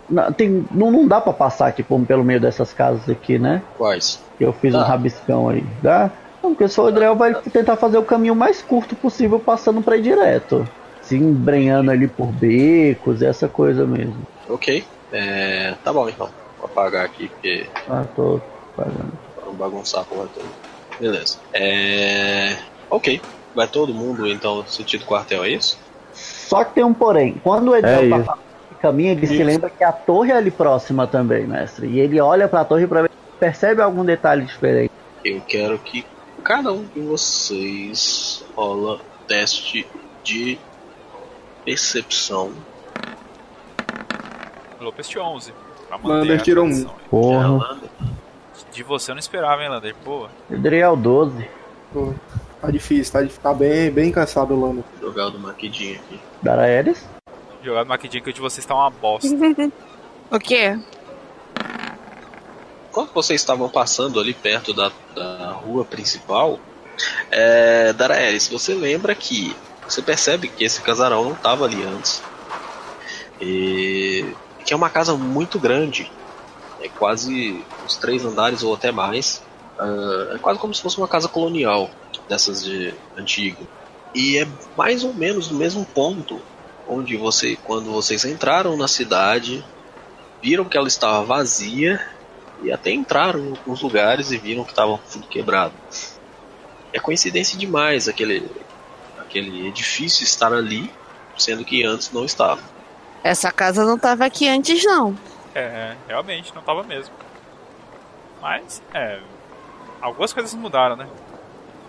Não, tem, não, não dá pra passar aqui por- pelo meio dessas casas aqui, né? Quais? Eu fiz um Tá. rabiscão aí, dá? Não, porque só o Adriel vai tentar fazer o caminho mais curto possível, passando pra ir direto. Se embrenhando ali por becos, essa coisa mesmo. Ok. É. Tá bom então. Vou apagar aqui porque Ah, tô pagando. Bagunçar a porra toda. Beleza. É. Ok. Vai todo mundo então sentido quartel, é isso? Só que tem um porém. Quando o É Edel tá isso. falando caminho, ele se Isso. lembra que a torre é ali próxima também, mestre. E ele olha pra torre pra ver se percebe algum detalhe diferente. Eu quero que cada um de vocês rola teste de percepção. Lopes tinha 11. Pra manter Lander tirou um. Porra. Lander. De você eu não esperava, hein, Lander? Pô. Edriel 12. Pô, Tá difícil, tá, tá bem, bem cansado o Lando. Jogar o do maquidinho aqui. Daraelis? Jogado maquidinho que o de vocês tá uma bosta. O quê? Quando vocês estavam passando ali perto da, da rua principal, é, Daraelis, você lembra que você percebe que esse casarão não estava ali antes. E que é uma casa muito grande. É quase uns três andares ou até mais. Ah, é quase como se fosse uma casa colonial dessas de antigo. E é mais ou menos no mesmo ponto onde você, quando vocês entraram na cidade, viram que ela estava vazia e até entraram em alguns lugares e viram que estava tudo quebrado. É coincidência demais aquele, aquele edifício estar ali, sendo que antes não estava. Essa casa não tava aqui antes, não. É, realmente, não tava mesmo. Mas, é. Algumas coisas mudaram, né?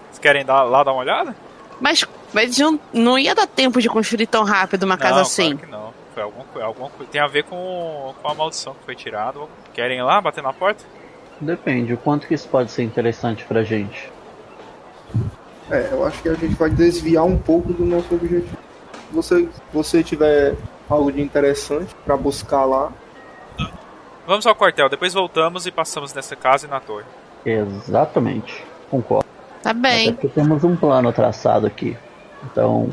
Vocês querem dar, lá dar uma olhada? Mas, mas não, não ia dar tempo de construir tão rápido uma casa não, assim. Claro que não. Foi alguma, alguma coisa. Tem a ver com, com a maldição que foi tirada. Querem ir lá bater na porta? Depende, o quanto que isso pode ser interessante pra gente. É, eu acho que a gente vai desviar um pouco do nosso objetivo. Se você, você tiver algo de interessante pra buscar lá, Vamos ao quartel, depois voltamos e passamos nessa casa e na torre. Exatamente. Concordo. Tá Até bem. porque temos um plano traçado aqui. Então,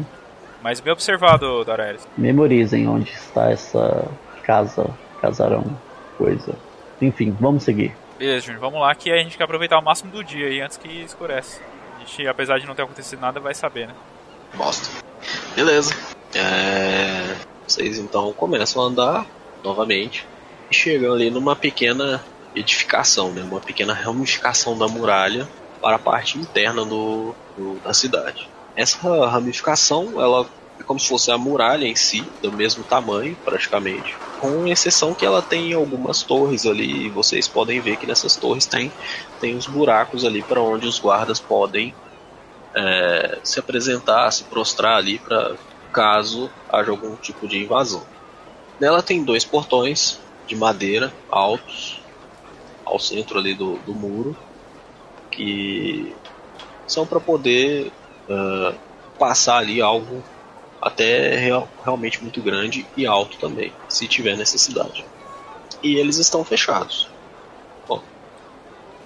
Mas bem observado, Dorelis. memorizem onde está essa casa, casarão, coisa. Enfim, vamos seguir. Beleza, Júnior, vamos lá que a gente quer aproveitar o máximo do dia aí antes que escurece. A gente, apesar de não ter acontecido nada, vai saber, né? Bosta. Beleza. É, Vocês então começam a andar novamente e chegam ali numa pequena edificação, né? uma pequena ramificação da muralha para a parte interna do, do- da cidade. Essa ramificação ela é como se fosse a muralha em si, do mesmo tamanho praticamente, com exceção que ela tem algumas torres ali e vocês podem ver que nessas torres tem, tem os buracos ali para onde os guardas podem é, se apresentar, se prostrar ali para caso haja algum tipo de invasão. Nela tem dois portões de madeira altos ao centro ali do, do muro que são para poder ah, passar ali algo até real- realmente muito grande e alto também, se tiver necessidade. E eles estão fechados.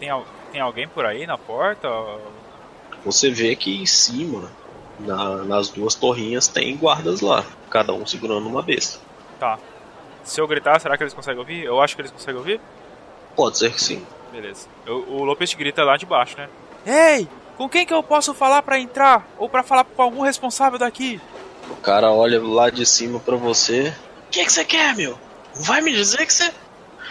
Tem, al- tem alguém por aí na porta? Você vê que em cima, na- nas duas torrinhas, tem guardas lá, cada um segurando uma besta. Tá. Se eu gritar, será que eles conseguem ouvir? Eu acho que eles conseguem ouvir? Pode ser que sim. Beleza. Eu- o Lopes grita lá de baixo, né? Ei! Com quem que eu posso falar pra entrar? Ou pra falar com algum responsável daqui? O cara olha lá de cima pra você. O que, que você quer, meu? Não vai me dizer que você.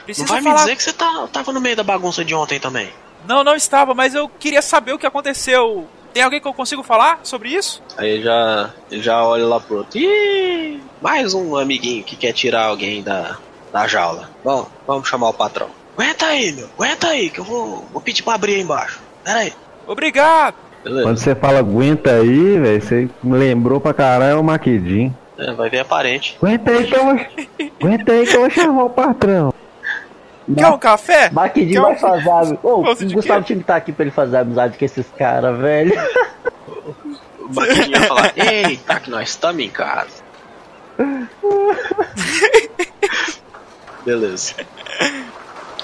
Preciso Não vai me falar. dizer que você tá, tava no meio da bagunça de ontem também. Não, não estava, mas eu queria saber o que aconteceu. Tem alguém que eu consigo falar sobre isso? Aí já, já olha lá pro outro. Ih, mais um amiguinho que quer tirar alguém da, da jaula. Bom, vamos chamar o patrão. Aguenta aí, meu. Aguenta aí, que eu vou, vou pedir pra abrir aí embaixo. Pera aí. Obrigado! Quando Beleza. você fala aguenta aí, velho, você me lembrou pra caralho o Maquidinho. É, vai ver a parente. Aguenta aí que eu vou. aguenta aí que eu vou chamar o patrão. Quer um café? Maquidinho Quer um- vai fazer. Ô, Gosto o Gustavo tinha que estar aqui pra ele fazer amizade com esses caras, velho. O Maquinho ia falar: Eita, que nós estamos em casa. Beleza.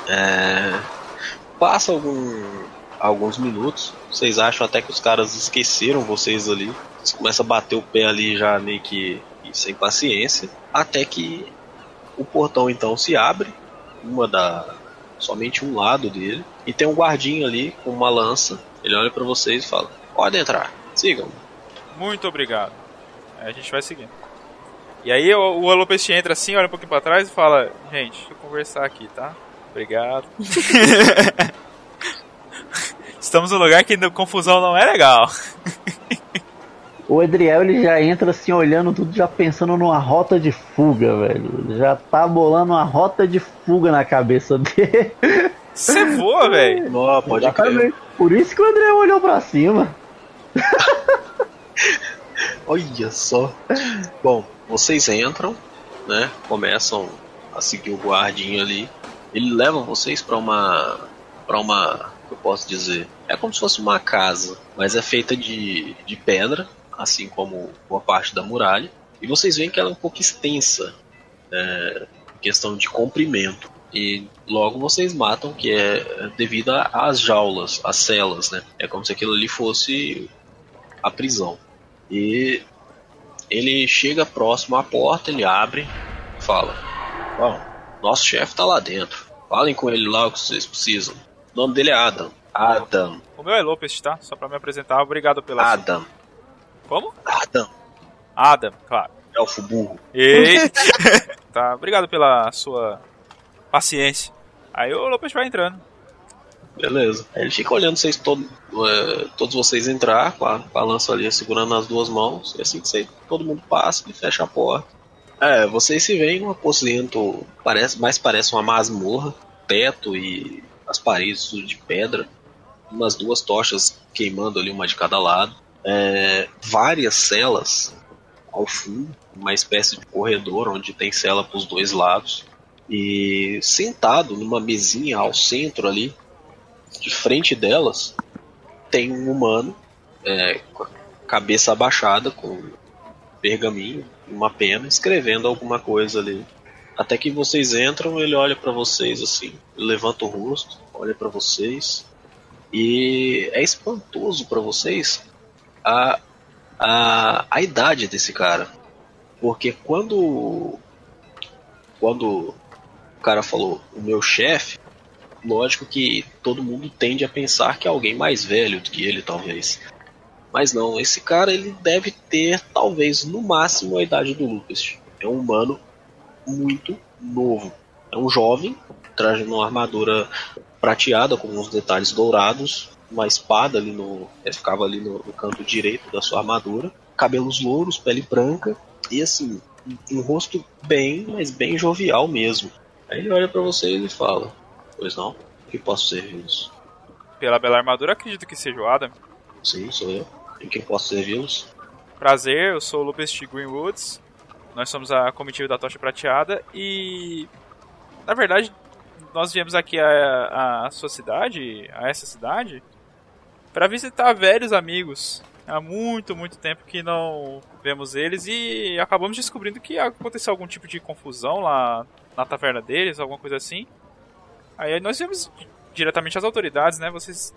É, passa algum, alguns minutos. Vocês acham até que os caras esqueceram vocês ali. Vocês começam a bater o pé ali já meio que sem paciência. Até que o portão então se abre. Uma da. Somente um lado dele. E tem um guardinha ali com uma lança. Ele olha pra vocês e fala: Pode entrar, sigam. Muito obrigado. Aí a gente vai seguindo. E aí o, o Lopes entra assim, olha um pouquinho pra trás e fala: Gente, deixa eu conversar aqui, tá? Obrigado. Estamos num lugar que confusão não é legal. O Edriel ele já entra assim olhando tudo, já pensando numa rota de fuga, velho. Já tá bolando uma rota de fuga na cabeça dele. Você voa, velho. Pode crer. Por isso que o Edriel olhou pra cima. Olha só. Bom, vocês entram, né? Começam a seguir o guardinha ali. Ele leva vocês pra uma. para uma. eu posso dizer? É como se fosse uma casa, mas é feita de, de pedra, assim como boa parte da muralha. E vocês veem que ela é um pouco extensa, é, em questão de comprimento. E logo vocês matam que é devido às jaulas, às celas, né? É como se aquilo ali fosse a prisão. E ele chega próximo à porta, ele abre e fala: Bom, nosso chefe tá lá dentro. Falem com ele lá o que vocês precisam. O nome dele é Adam. Adam. O meu é Lopes, tá? Só pra me apresentar. Obrigado pela. Adam. Como? Adam. Adam, claro. Elfo burro. E... tá, obrigado pela sua paciência. Aí o Lopes vai entrando. Beleza. Ele fica olhando vocês todo, é, todos vocês entrar com a, com a lança ali segurando nas duas mãos. E assim que você, todo mundo passa e fecha a porta. É, vocês se veem num aposento, parece, mais parece uma masmorra, teto e as paredes de pedra, umas duas tochas queimando ali uma de cada lado, é, várias celas ao fundo, uma espécie de corredor onde tem cela para os dois lados e sentado numa mesinha ao centro ali, de frente delas, tem um humano é, com a cabeça abaixada, com pergaminho, uma pena, escrevendo alguma coisa ali. Até que vocês entram, ele olha pra vocês assim, levanta o rosto, olha pra vocês e é espantoso pra vocês a, a, a idade desse cara. Porque quando quando o cara falou o meu chefe, lógico que todo mundo tende a pensar que é alguém mais velho do que ele, talvez. Mas não, esse cara ele deve ter, talvez, no máximo a idade do Lucas. É um humano muito novo. É um jovem, trazendo uma armadura prateada com uns detalhes dourados, uma espada ali no. é, ficava ali no, no canto direito da sua armadura, cabelos louros, pele branca, e assim, um, rosto bem, mas bem jovial mesmo. Aí ele olha pra vocês e fala: Pois não, que posso servi-los? Pela bela armadura, acredito que seja o Adam. Sim, sou eu. Em que posso servi-los? Prazer, eu sou o Lopes de Greenwoods. Nós somos a comitiva da Tocha Prateada e. Na verdade, nós viemos aqui a, a sua cidade, a essa cidade, para visitar velhos amigos. Há muito, muito tempo que não vemos eles e acabamos descobrindo que aconteceu algum tipo de confusão lá na taverna deles, alguma coisa assim. Aí nós viemos diretamente às autoridades, né? Vocês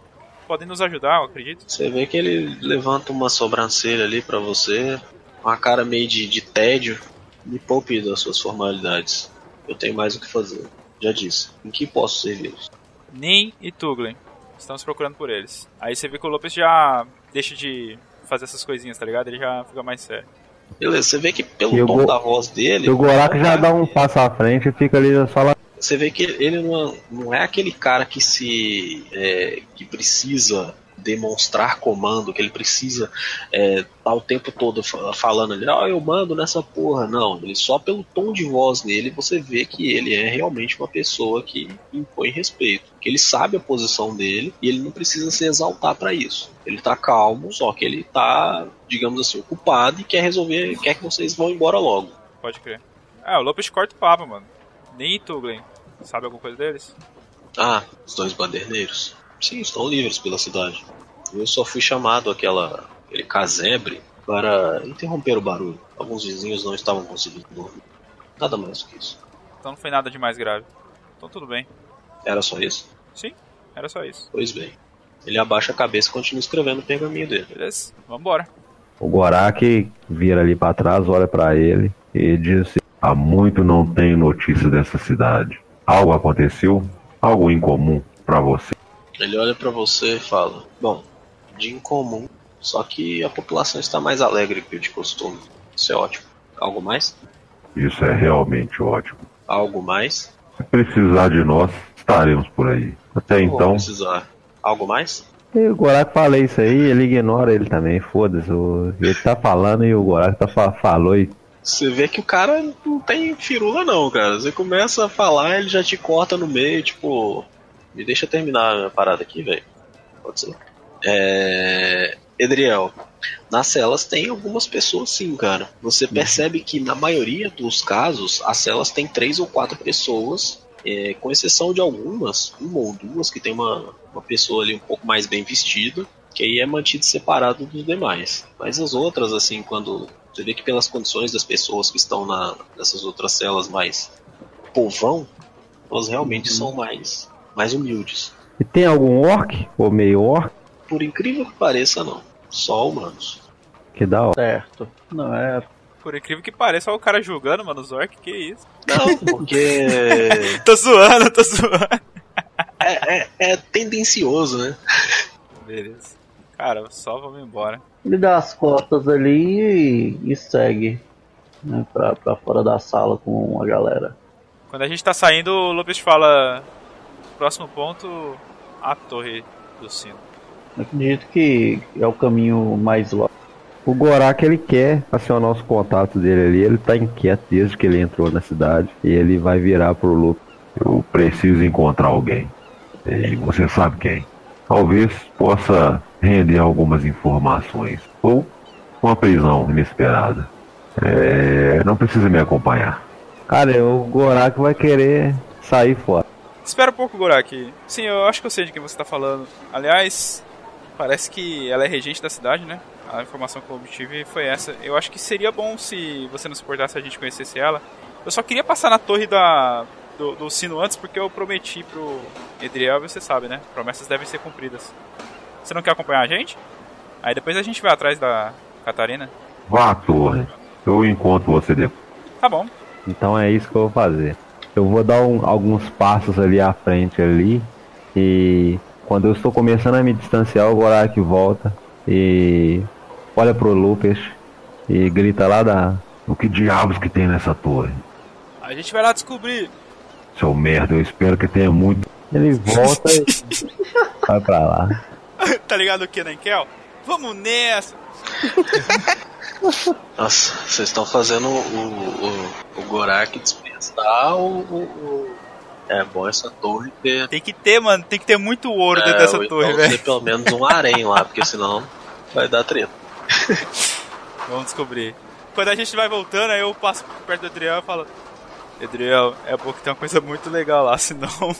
podem nos ajudar, eu acredito. Você vê que ele levanta uma sobrancelha ali pra você, uma cara meio de, de tédio. Me poupe das suas formalidades. Eu tenho mais o que fazer. Já disse. Em que posso servi-los? Nin e Tuglen. Estamos procurando por eles. Aí você vê que o Lopes já deixa de fazer essas coisinhas, tá ligado? Ele já fica mais sério. Beleza, você vê que pelo E tom Go- da voz dele. E o Gorak já dá um passo à frente e fica ali só lá. Você vê que ele não, não é aquele cara que se. é, que precisa demonstrar comando, que ele precisa é, estar o tempo todo fa- falando ali, ah, eu mando nessa porra. Não, ele só pelo tom de voz nele você vê que ele é realmente uma pessoa que impõe respeito. Que ele sabe a posição dele e ele não precisa se exaltar pra isso. Ele tá calmo, só que ele tá, digamos assim, ocupado e quer resolver, quer que vocês vão embora logo. Pode crer. É, o Lopes corta o papo, mano. E Tuglen. Sabe alguma coisa deles? Ah, os dois banderneiros? Sim, estão livres pela cidade. Eu só fui chamado àquela, aquele casebre para interromper o barulho. Alguns vizinhos não estavam conseguindo dormir. Nada mais do que isso. Então não foi nada de mais grave. Então tudo bem. Era só isso? Sim, era só isso. Pois bem. Ele abaixa a cabeça e continua escrevendo o pergaminho dele. Beleza? Vambora. O Gorak vira ali pra trás, olha pra ele e diz assim: Há muito não tenho notícia dessa cidade. Algo aconteceu? Algo incomum pra você? Ele olha para você e fala: Bom, de incomum, só que a população está mais alegre que o de costume. Isso é ótimo. Algo mais? Isso é realmente ótimo. Algo mais? Se precisar de nós, estaremos por aí. Até Não então, precisar. Algo mais? E o Gorak fala isso aí, ele ignora ele também, foda-se. o- Ele tá falando e o Gorak tá fa- falou e. Você vê que o cara não tem firula não, cara. Você começa a falar, ele já te corta no meio, tipo. Me deixa terminar a minha parada aqui, velho. Pode ser. É. Edriel, nas celas tem algumas pessoas sim, cara. Você percebe que na maioria dos casos, as celas tem três ou quatro pessoas, é, com exceção de algumas, uma ou duas, que tem uma, uma pessoa ali um pouco mais bem vestida, que aí é mantido separado dos demais. Mas as outras, assim, quando você vê que pelas condições das pessoas que estão na, nessas outras celas mais povão, elas realmente são mais, mais humildes. E tem algum orc? Ou meio orc? Por incrível que pareça, não. Só humanos. Que da hora. Certo. Não é. Por incrível que pareça, olha o cara julgando, mano, os orc, que isso. Não, porque Tô zoando, tô zoando. é, é- é tendencioso, né? Beleza. Cara, só vamos embora. Ele dá as costas ali e, e segue né, pra, pra fora da sala com a galera. Quando a gente tá saindo, o Lopes fala. Próximo ponto, a torre do sino. Acredito que é o caminho mais lógico. O Gorak ele quer acionar os contatos dele ali, ele tá inquieto desde que ele entrou na cidade. E ele vai virar pro Luke. Eu preciso encontrar alguém. E você sabe quem? Talvez possa render algumas informações. Ou uma prisão inesperada. É, não precisa me acompanhar. Cara, o Gorak vai querer sair fora. Espera um pouco, Gorak. Sim, eu acho que eu sei de quem você tá falando. Aliás, parece que ela é regente da cidade, né? A informação que eu obtive foi essa. Eu acho que seria bom se você não se importasse se a gente conhecesse ela. Eu só queria passar na torre da, do, do sino antes porque eu prometi pro Edriel, você sabe, né? Promessas devem ser cumpridas. Você não quer acompanhar a gente? Aí depois a gente vai atrás da Catarina. Vá à torre. Eu encontro você depois. Tá bom. Então é isso que eu vou fazer. Eu vou dar um- alguns passos ali à frente ali. E quando eu estou começando a me distanciar, o Gorak volta e olha pro Lucas e grita lá da. O que diabos que tem nessa torre? A gente vai lá descobrir. Seu merda, eu espero que tenha muito. Ele volta e vai pra lá. tá ligado o que, né, Kel? Vamos nessa! Nossa, vocês estão fazendo o, o, o Gorak o, o- o- É bom essa torre ter. Tem que ter, mano, tem que ter muito ouro dentro é, dessa ou torre, então velho. ter pelo menos um harém lá, porque senão vai dar treta. Vamos descobrir. Quando a gente vai voltando, aí eu passo perto do Adriel e falo: Adriel, é bom que tem uma coisa muito legal lá, senão.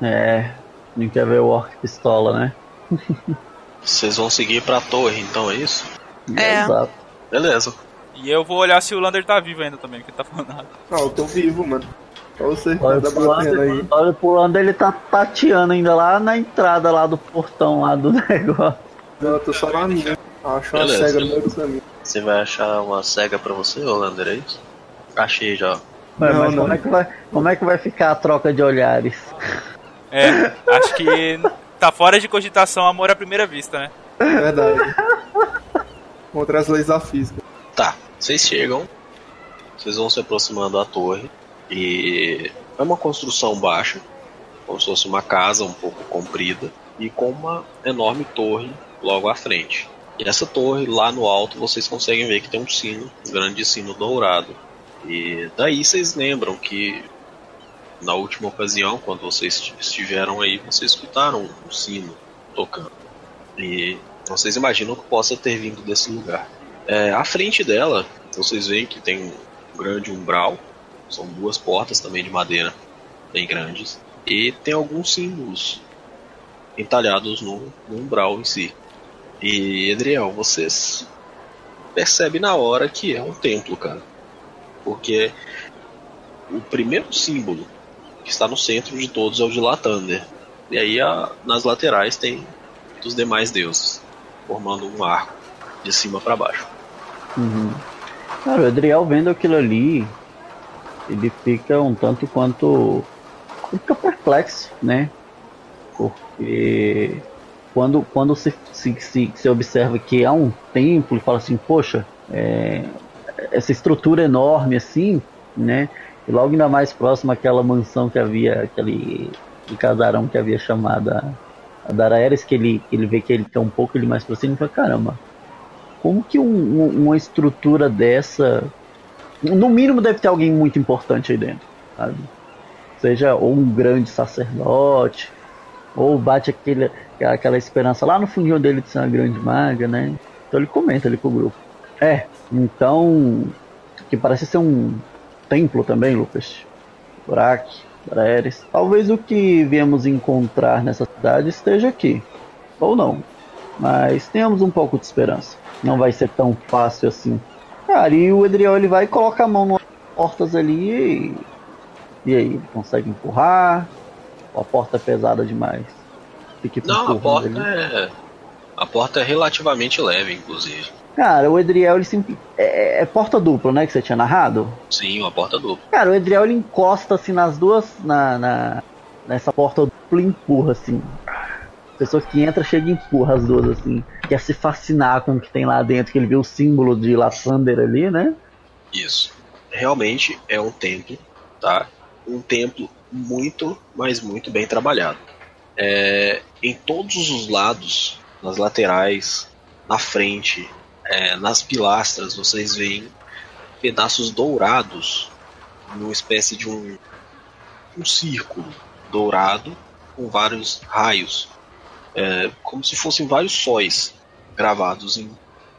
É. Não quer ver o Orc Pistola, né? Vocês vão seguir pra torre, então é isso? É. Exato. Beleza. E eu vou olhar se o Lander tá vivo ainda também, porque tá falando nada. Ah, eu tô vivo, mano. Pra você que Olha tá pro batendo aí. Lander, olha pro Lander, ele tá tateando ainda lá na entrada lá do portão lá do negócio. Não, eu tô só na minha. Acho uma Beleza. cega no meio do caminho. Você vai achar uma cega pra você, Olander, é isso? Achei já. Ué, Não, mas não. Como, é que vai, como é que vai ficar a troca de olhares? É, acho que tá fora de cogitação amor à primeira vista, né? É verdade. Contra as leis da física. Tá, vocês chegam, vocês vão se aproximando da torre e é uma construção baixa, como se fosse uma casa um pouco comprida e com uma enorme torre logo à frente. E essa torre lá no alto vocês conseguem ver que tem um sino, um grande sino dourado. E daí vocês lembram que na última ocasião, quando vocês estiveram aí, vocês escutaram um sino tocando. E vocês imaginam que possa ter vindo desse lugar. É, à frente dela, vocês veem que tem um grande umbral. São duas portas também de madeira, bem grandes. E tem alguns símbolos entalhados no, no umbral em si. E, Adriel, vocês percebem na hora que é um templo, cara. Porque o primeiro símbolo que está no centro de todos é o de Latander. E aí a- nas laterais tem dos demais deuses, formando um arco de cima para baixo. Uhum. Cara, o Adriel vendo aquilo ali, ele fica um tanto quanto. Ele fica perplexo, né? Porque quando, quando se, se, se, se observa que há um templo e fala assim, poxa, é, essa estrutura enorme assim, né? E logo ainda mais próximo àquela mansão que havia, aquele, casarão que havia chamado a, a Daraeris, que ele, ele vê que ele tá um pouco ele mais pra cima e fala, caramba, como que um- um- uma estrutura dessa. No mínimo deve ter alguém muito importante aí dentro, sabe? Seja ou um grande sacerdote, ou bate aquele, aquela esperança lá no fundinho dele de ser uma grande maga, né? Então ele comenta ali com o grupo. É, então. Que parece ser um templo também, Lucas. Burak, Draeris. Talvez o que viemos encontrar nessa cidade esteja aqui. Ou não. Mas tenhamos um pouco de esperança. Não vai ser tão fácil assim. Cara, e o Edriel ele vai e coloca a mão nas portas ali e. E aí, ele consegue empurrar? A porta é pesada demais? Não, a porta ali. é. A porta é relativamente leve, inclusive. Cara, o Edriel ele sempre. É, é porta dupla, né? Que você tinha narrado? Sim, uma porta dupla. Cara, o Edriel ele encosta assim nas duas. Na, na- nessa porta dupla e empurra assim. Pessoa que entra chega e empurra as duas assim. Quer se fascinar com o que tem lá dentro, que ele vê o símbolo de Lassander ali, né? Isso. Realmente é um templo, tá? Um templo muito, mas muito bem trabalhado. É, em todos os lados, nas laterais, na frente, é, nas pilastras, vocês veem pedaços dourados numa espécie de um, um círculo dourado com vários raios, é, como se fossem vários sóis gravados em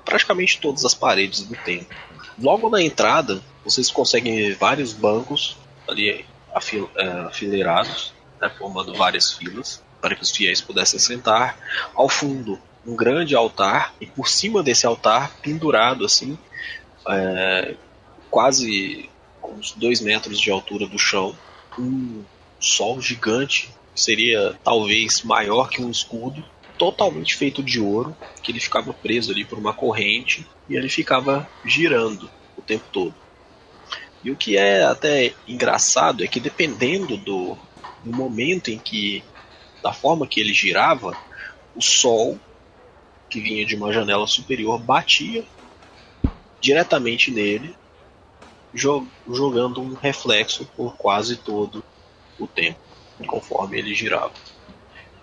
praticamente todas as paredes do templo. Logo na entrada, vocês conseguem ver vários bancos ali afil- eh, afileirados, né, formando várias filas, para que os fiéis pudessem sentar. Ao fundo, um grande altar, e por cima desse altar, pendurado assim, eh, quase uns dois metros de altura do chão, um sol gigante, seria talvez maior que um escudo, totalmente feito de ouro, que ele ficava preso ali por uma corrente e ele ficava girando o tempo todo. E o que é até engraçado é que dependendo do, do momento em que, da forma que ele girava, o sol que vinha de uma janela superior batia diretamente nele, jo- jogando um reflexo por quase todo o tempo, conforme ele girava.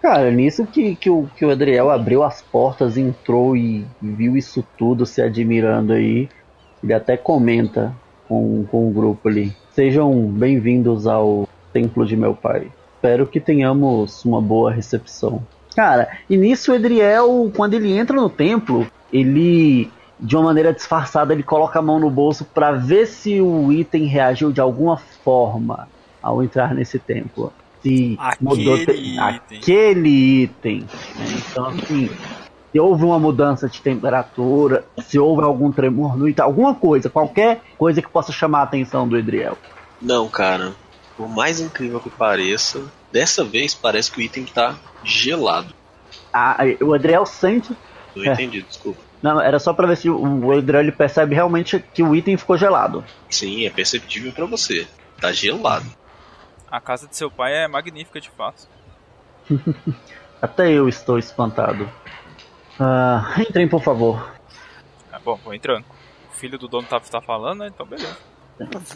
Cara, nisso que, que, o, que o Adriel abriu as portas, entrou e viu isso tudo se admirando aí. Ele até comenta com, com o grupo ali. Sejam bem-vindos ao templo de meu pai. Espero que tenhamos uma boa recepção. Cara, e nisso o Edriel, quando ele entra no templo, ele, de uma maneira disfarçada, ele coloca a mão no bolso para ver se o item reagiu de alguma forma ao entrar nesse templo. Se Aquele mudou te- item. aquele item. né? Então, assim, se houve uma mudança de temperatura, se houve algum tremor no item, alguma coisa, qualquer coisa que possa chamar a atenção do Edriel. Não, cara. Por mais incrível que pareça, dessa vez parece que o item tá gelado. Ah, o Edriel sente. Não É. entendi, desculpa. Não, era só pra ver se o Edriel ele percebe realmente que o item ficou gelado. Sim, é perceptível pra você. Tá gelado. A casa de seu pai é magnífica de fato. Até eu estou espantado. Ah, entrem, por favor. É, bom, vou entrando. O filho do dono tá, tá falando, né? Então beleza.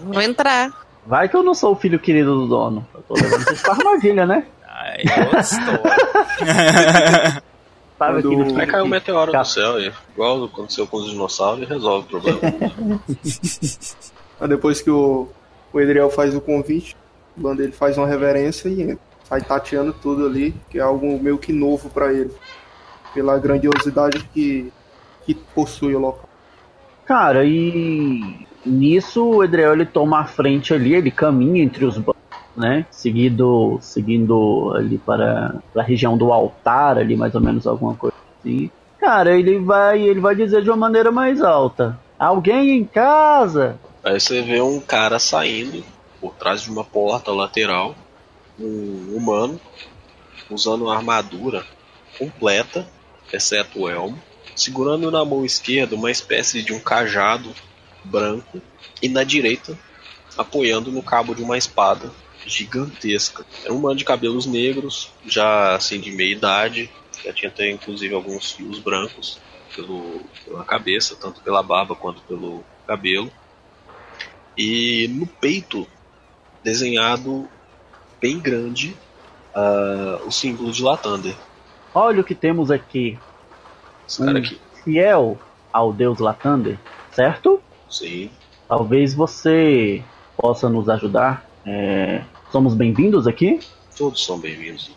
Vou entrar. Vai que eu não sou o filho querido do dono. Eu tô levando vocês pra armadilha, né? Aí é outra história. Sabe Quando- aquele Vai cair um meteoro do céu, e- igual aconteceu com os dinossauros, e resolve o problema. Aí depois que o, o Edriel faz o convite, o Lander ele faz uma reverência e entra. Sai tateando tudo ali, que é algo meio que novo pra ele. Pela grandiosidade que, que possui o local. Cara, e nisso o Edriel ele toma a frente ali, ele caminha entre os bancos, né? Seguindo, seguindo ali para, para a região do altar ali, mais ou menos alguma coisa assim. Cara, ele vai, ele vai dizer de uma maneira mais alta: "Alguém em casa?" Aí você vê um cara saindo por trás de uma porta lateral, um humano, usando uma armadura completa, exceto o elmo, segurando na mão esquerda uma espécie de um cajado branco e na direita apoiando no cabo de uma espada gigantesca. Era um humano de cabelos negros, já assim de meia idade, já tinha até inclusive alguns fios brancos pelo, pela cabeça, tanto pela barba quanto pelo cabelo e no peito desenhado bem grande ah, o símbolo de Latander. olha o que temos aqui. Esse cara Hum. aqui. Fiel ao deus Latander, certo? Sim. Talvez você possa nos ajudar. É, somos bem-vindos aqui? Todos são bem-vindos.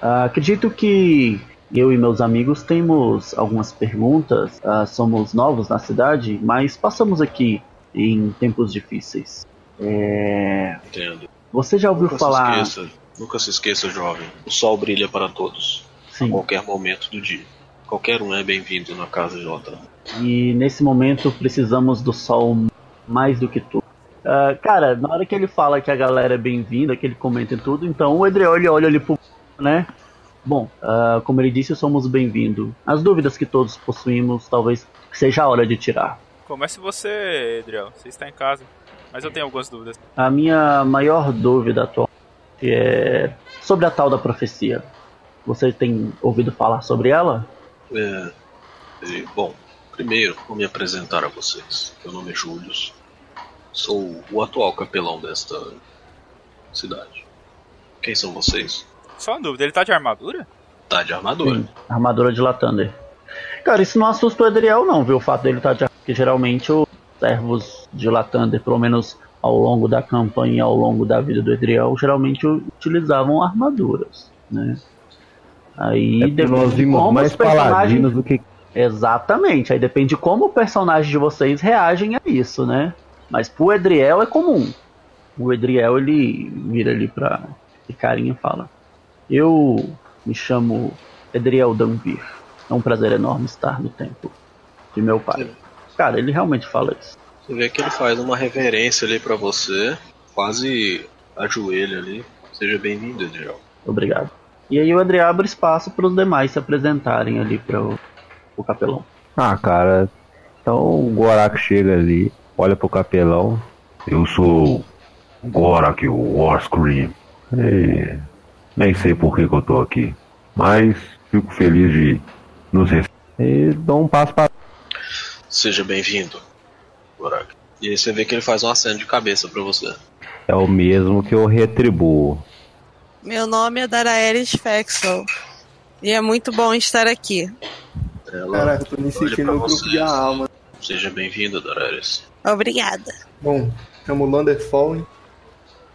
Ah, acredito que eu e meus amigos temos algumas perguntas. Ah, somos novos na cidade, mas passamos aqui em tempos difíceis. É, Entendo. Você já ouviu Nunca falar? se esqueça. Nunca se esqueça, jovem. O sol brilha para todos. A Sim. qualquer momento do dia. Qualquer um é bem-vindo na casa de Lothar. E nesse momento precisamos do sol mais do que tudo. Ah, cara, na hora que ele fala que a galera é bem-vinda, que ele comenta em tudo, então o Edriel ele olha ali pro. né? Bom, ah, como ele disse, somos bem-vindos. As dúvidas que todos possuímos, talvez seja a hora de tirar. Comece você, Edriel. Você está em casa. Mas eu tenho algumas dúvidas. A minha maior dúvida atualmente é sobre a tal da profecia. Você tem ouvido falar sobre ela? É, e, bom, primeiro vou me apresentar a vocês. Meu nome é Július. Sou o atual capelão desta cidade. Quem são vocês? Só uma dúvida, ele tá de armadura? Tá de armadura. Sim, armadura de Latander. Cara, isso não assusta o Edriel, não, viu? O fato dele estar de Porque geralmente os servos de Latander, pelo menos ao longo da campanha, ao longo da vida do Edriel, geralmente utilizavam armaduras, né? Aí É depende nós de vimos como mais os personagens- paladinos do que. Exatamente, aí depende de como o personagem de vocês reagem a isso, né? Mas pro Edriel é comum. O Edriel ele vira ali pra esse carinha e fala: Eu me chamo Edriel Danvir. É um prazer enorme estar no templo de meu pai. Cara, ele realmente fala isso. Você vê que ele faz uma reverência ali pra você, quase ajoelha ali. Seja bem-vindo, Edriel. Obrigado. E aí o Edriel abre espaço para os demais se apresentarem ali para o capelão. Ah, cara. Então o Gorak chega ali, olha pro capelão. Eu sou Gorak, o Warscream. E nem sei por que, que eu tô aqui. Mas fico feliz de nos receber. E dá um passo pra. Seja bem-vindo, E aí você vê que ele faz um aceno de cabeça pra você. É o mesmo que eu retribuo. Meu nome é Daraeris Fexel. E é muito bom estar aqui. Ela Caraca, eu tô me sentindo no grupo de alma. Seja bem-vindo, Darares. Obrigada. Bom, chamo Lander Fallen,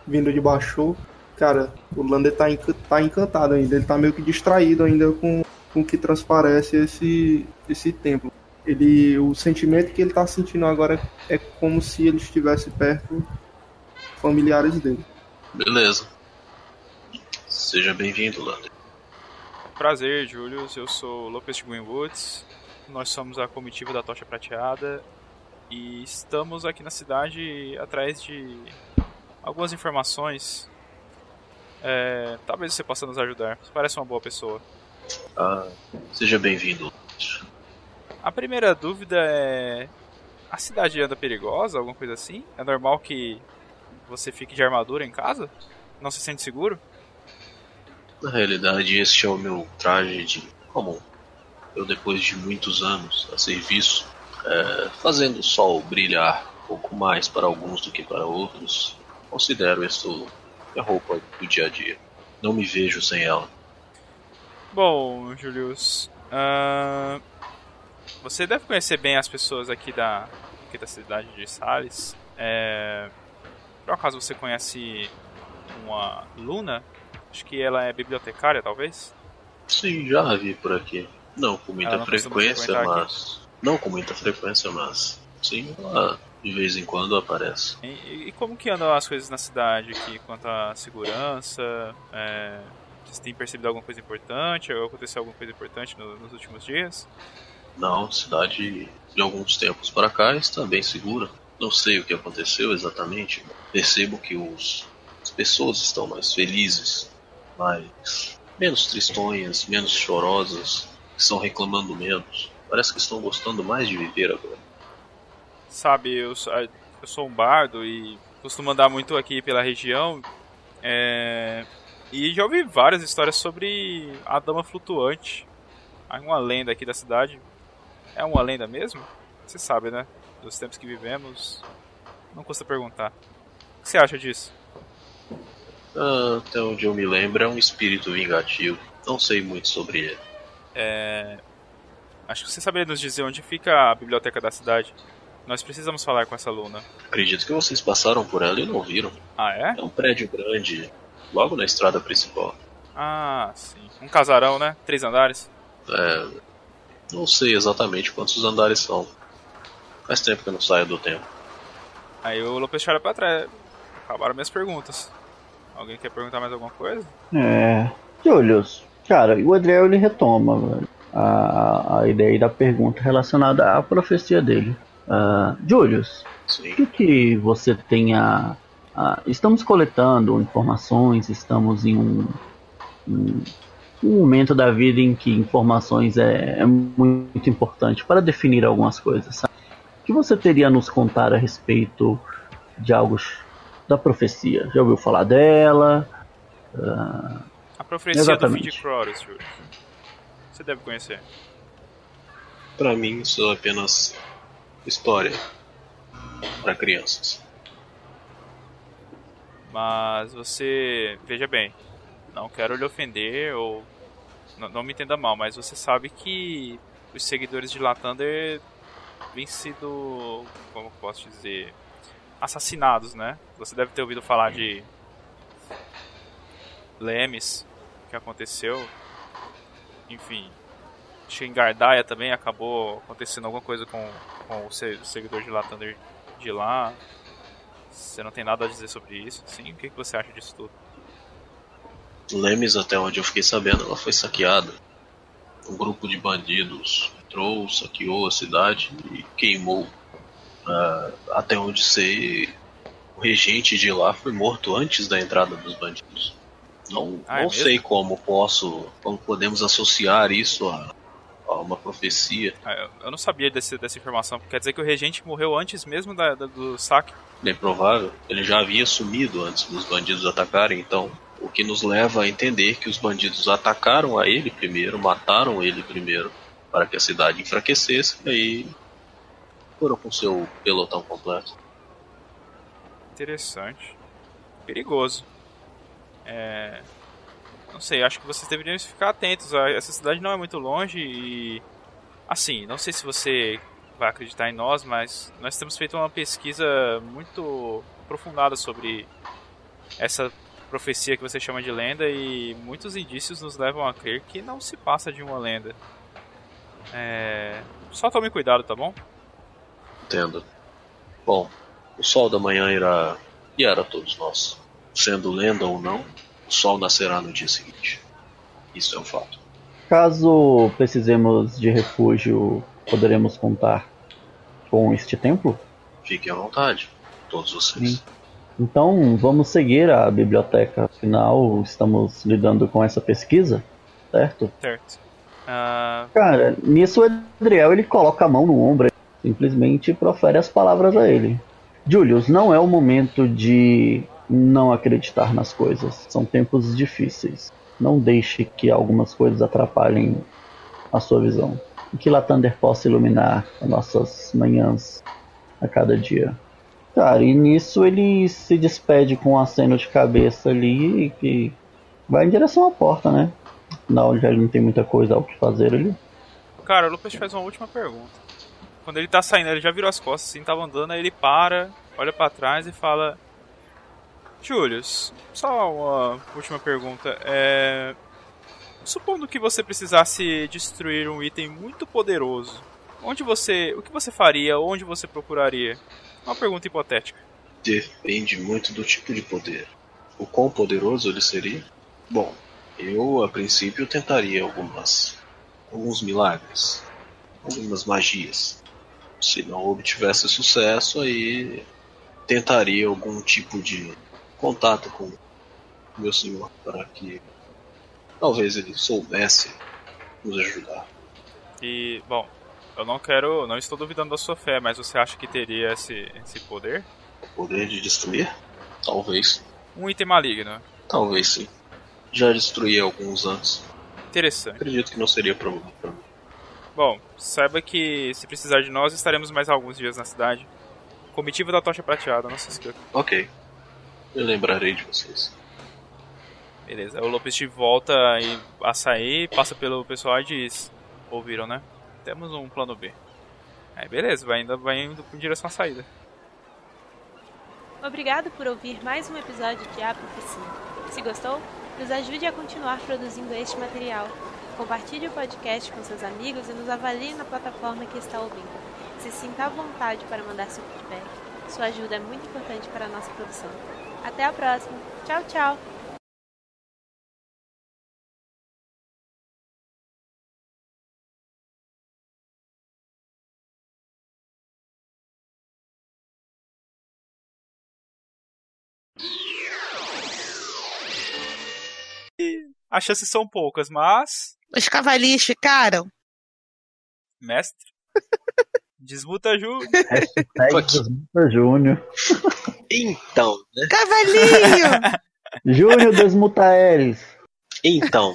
vindo de Baixo. Cara, o Lander tá, enca- tá encantado ainda, ele tá meio que distraído ainda com, com o que transparece esse, esse templo. Ele, o sentimento que ele tá sentindo agora é como se ele estivesse perto familiares dele. Beleza. Seja bem-vindo, Lander. Prazer, Julius. Eu sou Lopes de Greenwoods. Nós somos a comitiva da Tocha Prateada e estamos aqui na cidade atrás de algumas informações. É, talvez você possa nos ajudar. Você parece uma boa pessoa. Ah, seja bem-vindo. A primeira dúvida é: a cidade anda perigosa, alguma coisa assim? É normal que você fique de armadura em casa? Não se sente seguro? Na realidade, este é o meu traje de comum. Eu, depois de muitos anos a serviço, é, fazendo o sol brilhar um pouco mais para alguns do que para outros, considero isso minha roupa do dia a dia. Não me vejo sem ela. Bom, Julius, ahn, você deve conhecer bem as pessoas aqui da, aqui da cidade de Sales. É, por acaso você conhece uma Luna? Acho que ela é bibliotecária, talvez? Sim, já a vi por aqui. Não com muita não frequência, frequentar aqui? mas. Não com muita frequência, mas. Sim, ela de vez em quando aparece. E, e como que andam as coisas na cidade aqui quanto à segurança? É, você tem percebido alguma coisa importante? Ou aconteceu alguma coisa importante no- nos últimos dias? Não, cidade de alguns tempos para cá está bem segura. Não sei o que aconteceu exatamente. Percebo que os, as pessoas estão mais felizes, mais menos tristonhas, menos chorosas, estão reclamando menos. Parece que estão gostando mais de viver agora. Sabe, eu eu sou um bardo e costumo andar muito aqui pela região. é, e já ouvi várias histórias sobre a Dama Flutuante. Há uma lenda aqui da cidade. É uma lenda mesmo? Você sabe, né? Dos tempos que vivemos. Não custa perguntar. O que você acha disso? Ah, até onde eu me lembro, é um espírito vingativo. Não sei muito sobre ele. É... Acho que você saberia nos dizer onde fica a biblioteca da cidade. Nós precisamos falar com essa Luna. Acredito que vocês passaram por ela e não viram. Ah, é? É um prédio grande, logo na estrada principal. Ah, sim. Um casarão, né? Três andares. É, não sei exatamente quantos andares são. Faz tempo que eu não saio do tempo. Aí o Lopes olha pra trás. Acabaram minhas perguntas. Alguém quer perguntar mais alguma coisa? É. Julius, cara, o Adriel ele retoma velho, a, a ideia da pergunta relacionada à profecia dele. Uh, Julius, Sim. o que, que você tem a, a- Estamos coletando informações, estamos em um, um, um momento da vida em que informações é, é muito importante para definir algumas coisas. Sabe? O que você teria a nos contar a respeito de algo da profecia? Já ouviu falar dela? Ah, A profecia do fim Exatamente. de Croros, Júlio. Você deve conhecer. Pra mim, isso é apenas história para crianças. Mas você. Veja bem. Não quero lhe ofender ou. Não, não me entenda mal, mas você sabe que os seguidores de Latander vêm sido. Como posso dizer? Assassinados, né? Você deve ter ouvido falar de. Lemes, que aconteceu. Enfim. Gardaia também acabou acontecendo alguma coisa com, com o se- seguidor de Latander de lá. Você não tem nada a dizer sobre isso? Sim? O que, que você acha disso tudo? Lemes, até onde eu fiquei sabendo, ela foi saqueada. Um grupo de bandidos entrou, saqueou a cidade e queimou. Ah, até onde sei, o regente de lá foi morto antes da entrada dos bandidos. Não, Ah, é não mesmo? sei como posso, como podemos associar isso a, a uma profecia. Ah, eu- Eu não sabia desse, dessa informação. Quer dizer que o regente morreu antes mesmo da, da- do saque? Bem provável. Ele já havia sumido antes dos bandidos atacarem, então o que nos leva a entender que os bandidos atacaram a ele primeiro, mataram ele primeiro, para que a cidade enfraquecesse, e aí foram com seu pelotão completo. Interessante. Perigoso. É... Não sei, acho que vocês deveriam ficar atentos. A- Essa cidade não é muito longe e. Assim, não sei se você vai acreditar em nós, mas nós temos feito uma pesquisa muito aprofundada sobre essa profecia que você chama de lenda e muitos indícios nos levam a crer que não se passa de uma lenda. É... Só tome cuidado, tá bom? Entendo. Bom, o sol da manhã irá guiar a todos nós. Sendo lenda ou não, o sol nascerá no dia seguinte. Isso é um fato. caso precisemos de refúgio, poderemos contar com este templo? Fiquem à vontade, todos vocês. Sim. Então vamos seguir a biblioteca. Afinal, estamos lidando com essa pesquisa, certo? Certo. Ah, Cara, nisso o Adriel ele coloca a mão no ombro, simplesmente profere as palavras a ele. Julius, não é o momento de não acreditar nas coisas. São tempos difíceis. Não deixe que algumas coisas atrapalhem a sua visão. E que Latander possa iluminar as nossas manhãs a cada dia. Cara, e nisso ele se despede com um aceno de cabeça ali e vai em direção à porta, né? Afinal, já ele não tem muita coisa ao que fazer ali. Cara, o Lucas faz uma última pergunta. Quando ele tá saindo, ele já virou as costas, assim, tava andando, aí ele para, olha pra trás e fala: Julius, só uma última pergunta. É. Supondo que você precisasse destruir um item muito poderoso, onde você. O que você faria? Onde você procuraria? Uma pergunta hipotética. Depende muito do tipo de poder. O quão poderoso ele seria? Bom, eu a princípio tentaria algumas alguns milagres, algumas magias. Se não obtivesse sucesso, aí tentaria algum tipo de contato com o meu senhor para que talvez ele soubesse nos ajudar. E, bom, eu não quero. Não estou duvidando da sua fé, mas você acha que teria esse, esse poder? O poder de destruir? Talvez. Um item maligno. Talvez sim. Já destruí alguns antes. Interessante. Acredito que não seria problema para mim. Bom, saiba que se precisar de nós, estaremos mais alguns dias na cidade. Comitiva da Tocha Prateada, não se esqueça. Ok. Eu lembrarei de vocês. Beleza, o Lopes te volta e a sair, passa pelo pessoal e diz: Ouviram, né? Temos um plano B. Aí beleza, vai indo, vai indo em direção à saída. Obrigado por ouvir mais um episódio de A Profecia. Se gostou, nos ajude a continuar produzindo este material. Compartilhe o podcast com seus amigos e nos avalie na plataforma que está ouvindo. Se sinta à vontade para mandar seu feedback. Sua ajuda é muito importante para a nossa produção. Até a próxima. Tchau, tchau. As chances são poucas, mas. Os cavalinhos ficaram. Mestre. Desmuta. Hashtag Desmuta Júnior. Então, né? Cavalinho! Júnior Desmuta eles. Então.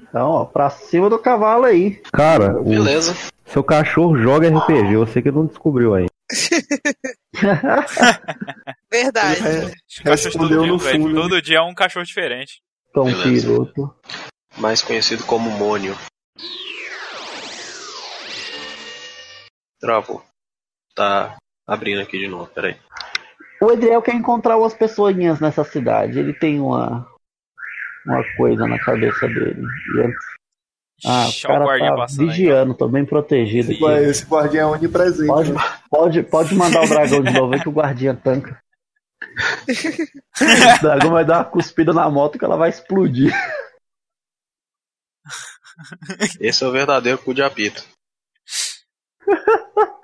Então, ó, pra cima do cavalo aí. Cara, o Beleza. seu cachorro joga RPG, você que não descobriu aí. Verdade. É, Os cachorros Respondeu todo dia, no velho. fundo. Todo dia é um cachorro diferente. Tom Beleza. Piroto. Mais conhecido como Mônio. Travou. Tá abrindo aqui de novo, peraí. O Edriel quer encontrar umas pessoinhas nessa cidade. Ele tem uma uma coisa na cabeça dele. Antes- Ah, o cara tá passando aí. vigiando, tô bem protegido Esse guardião é onipresente. Pode, né? pode, pode mandar o dragão de novo que o guardinha tanca. o dragão vai dar uma cuspida na moto que ela vai explodir. Esse é o verdadeiro cu de apito.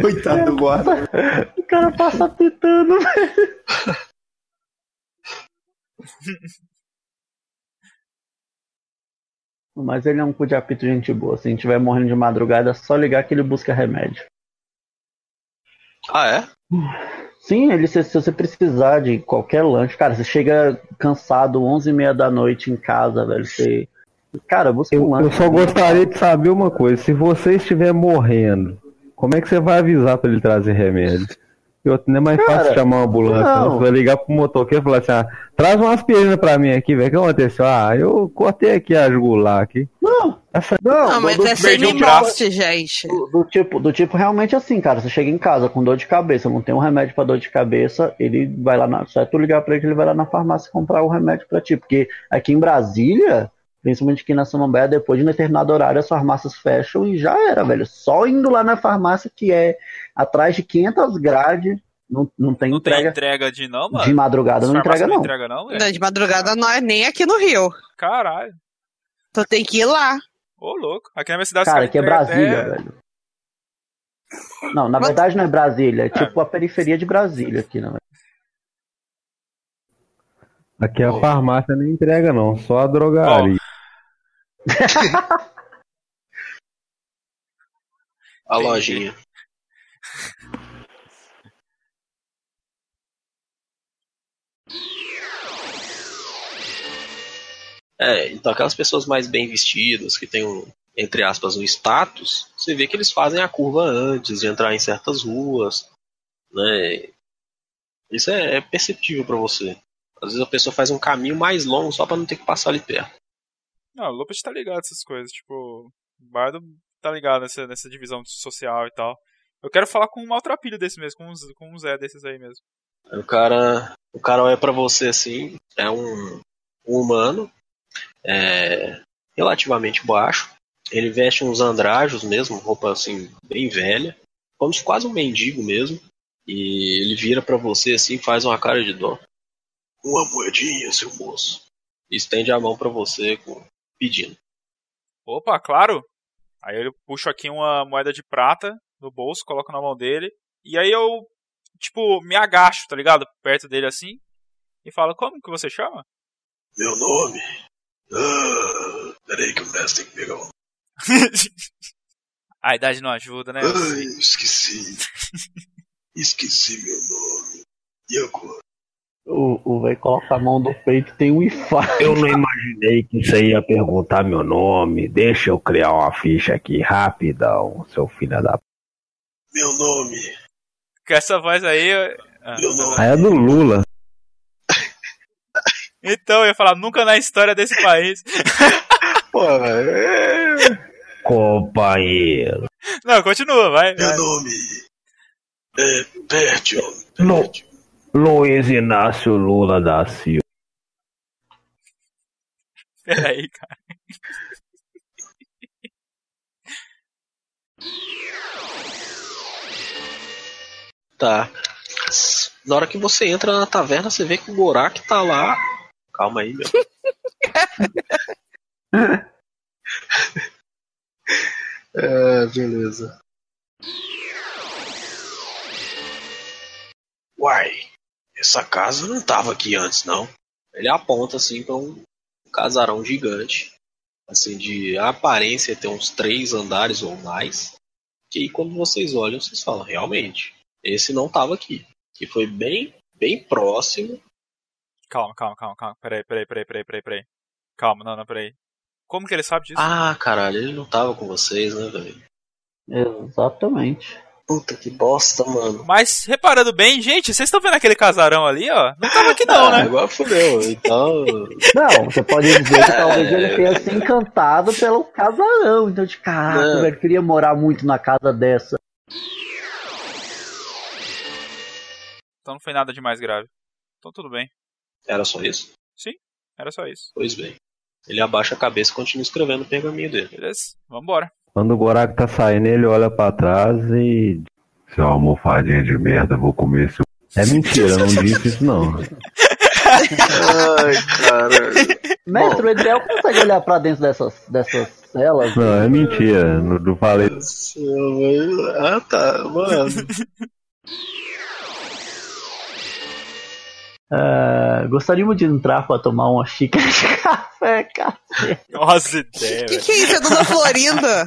Coitado do guarda. O cara passa pitando, velho. Mas ele é um cu de apito gente boa. Se a gente estiver morrendo de madrugada, é só ligar que ele busca remédio. Ah, é? Sim, ele se, se você precisar de qualquer lanche, cara, você chega cansado 11 e meia da noite em casa, velho, você... Cara, um Eu, lanche. eu só gostaria de saber uma coisa: se você estiver morrendo, como é que você vai avisar pra ele trazer remédio? E outro, não é mais Cara, fácil chamar uma ambulância, não. não. Você vai ligar pro motoqueiro e falar assim: ah, traz uma aspirina pra mim aqui, velho. O que aconteceu? Ah, eu cortei aqui a jugular aqui. Não, não, Não, mas do, é um semi-morte, gente. do- do tipo, do tipo realmente assim, cara, você chega em casa com dor de cabeça, não tem um remédio pra dor de cabeça, ele vai lá na, só é tu ligar pra ele que ele vai lá na farmácia comprar o remédio pra ti, porque aqui em Brasília, principalmente aqui na Samambaia, depois de um determinado horário as farmácias fecham e já era, velho, só indo lá na farmácia que é atrás de 500 grades, não, não tem Não tem entrega entrega de não, mano? de madrugada, não entrega não. entrega não? Não, de madrugada não é nem aqui no Rio. Caralho. Tu tem que ir lá. Ô, louco. Aqui na minha cidade... Cara, aqui é Brasília, até- velho. Não, na Mas- verdade não é Brasília, é tipo a periferia de Brasília aqui, né? Aqui a farmácia não entrega, não, só a drogaria. A lojinha. É, então aquelas pessoas mais bem vestidas, que têm um, entre aspas, um status, você vê que eles fazem a curva antes de entrar em certas ruas, né? Isso é, é perceptível pra você. Às vezes a pessoa faz um caminho mais longo só pra não ter que passar ali perto. Não, o Lopes tá ligado nessas coisas. Tipo, o Bardo tá ligado nessa, nessa divisão social e tal. Eu quero falar com um maltrapilho desse mesmo, com um, com um Zé desses aí mesmo. O cara, o cara olha pra você assim, é um, um humano, é, relativamente baixo. Ele veste uns andrajos mesmo, roupa assim bem velha, como se quase um mendigo mesmo. E ele vira pra você assim, e faz uma cara de dó. Uma moedinha, seu moço. E estende a mão pra você com, pedindo. Opa, claro! Aí eu puxo aqui uma moeda de prata no bolso, coloco na mão dele. E aí eu, tipo, me agacho, tá ligado? Perto dele assim. E falo, como que você chama? Meu nome? Ah, peraí que o mestre tem que pegar um. A idade não ajuda, né? Ai, esqueci. Esqueci meu nome. E agora? O, o velho coloca a mão no peito e tem um infarto. Eu não imaginei que você ia perguntar meu nome. Deixa eu criar uma ficha aqui rapidão, seu filho da. Meu nome Com essa voz aí. eu- Ah. Aí é do Lula. Então, eu ia falar, nunca na história desse país. Pô, velho. Companheiro. Não, continua, vai. vai. Meu nome é Bertio. Lu- Luiz Inácio Lula da Silva. Peraí, cara. Tá. Na hora que você entra na taverna, você vê que o Gorak tá lá. Calma aí, meu. é, beleza. Uai, essa casa não tava aqui antes, não. Ele aponta assim pra um casarão gigante. Assim, de aparência ter uns três andares ou mais. Que aí quando vocês olham, vocês falam, realmente, esse não tava aqui. Que foi bem, bem próximo. Calma, calma, calma, calma. Peraí, peraí, peraí, peraí, peraí, peraí. Calma, não, não, peraí. Como que ele sabe disso? Ah, caralho, ele não tava com vocês, né, velho? Exatamente. Puta que bosta, mano. Mas, reparando bem, gente, vocês estão vendo aquele casarão ali, ó? Não tava aqui não, Ah, né? Agora fudeu. Então. Não, você pode dizer que talvez ele tenha se encantado pelo casarão. Então, de caraca, velho, queria morar muito na casa dessa. Então não foi nada de mais grave. Então tudo bem. Era só isso? Era só isso. Pois bem. Ele abaixa a cabeça e continua escrevendo o pergaminho dele. Beleza? Vambora. Quando o Gorak tá saindo, ele olha pra trás e. Seu almofadinha de merda, vou comer seu. É mentira, eu não disse isso não. Ai, cara. Mestre, o Edel consegue olhar pra dentro dessas, dessas celas? Não, é mentira. Não, não falei. Ah, tá, mano. Gostaríamos de entrar pra tomar uma xícara de café, cara. Nossa ideia, Que velho. que é isso? É Dona Florinda?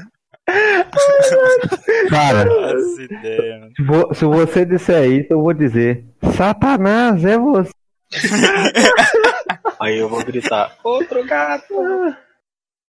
Cara, Nossa ideia, se você disser isso, eu vou dizer: Satanás, é você. Aí eu vou gritar: Outro gato!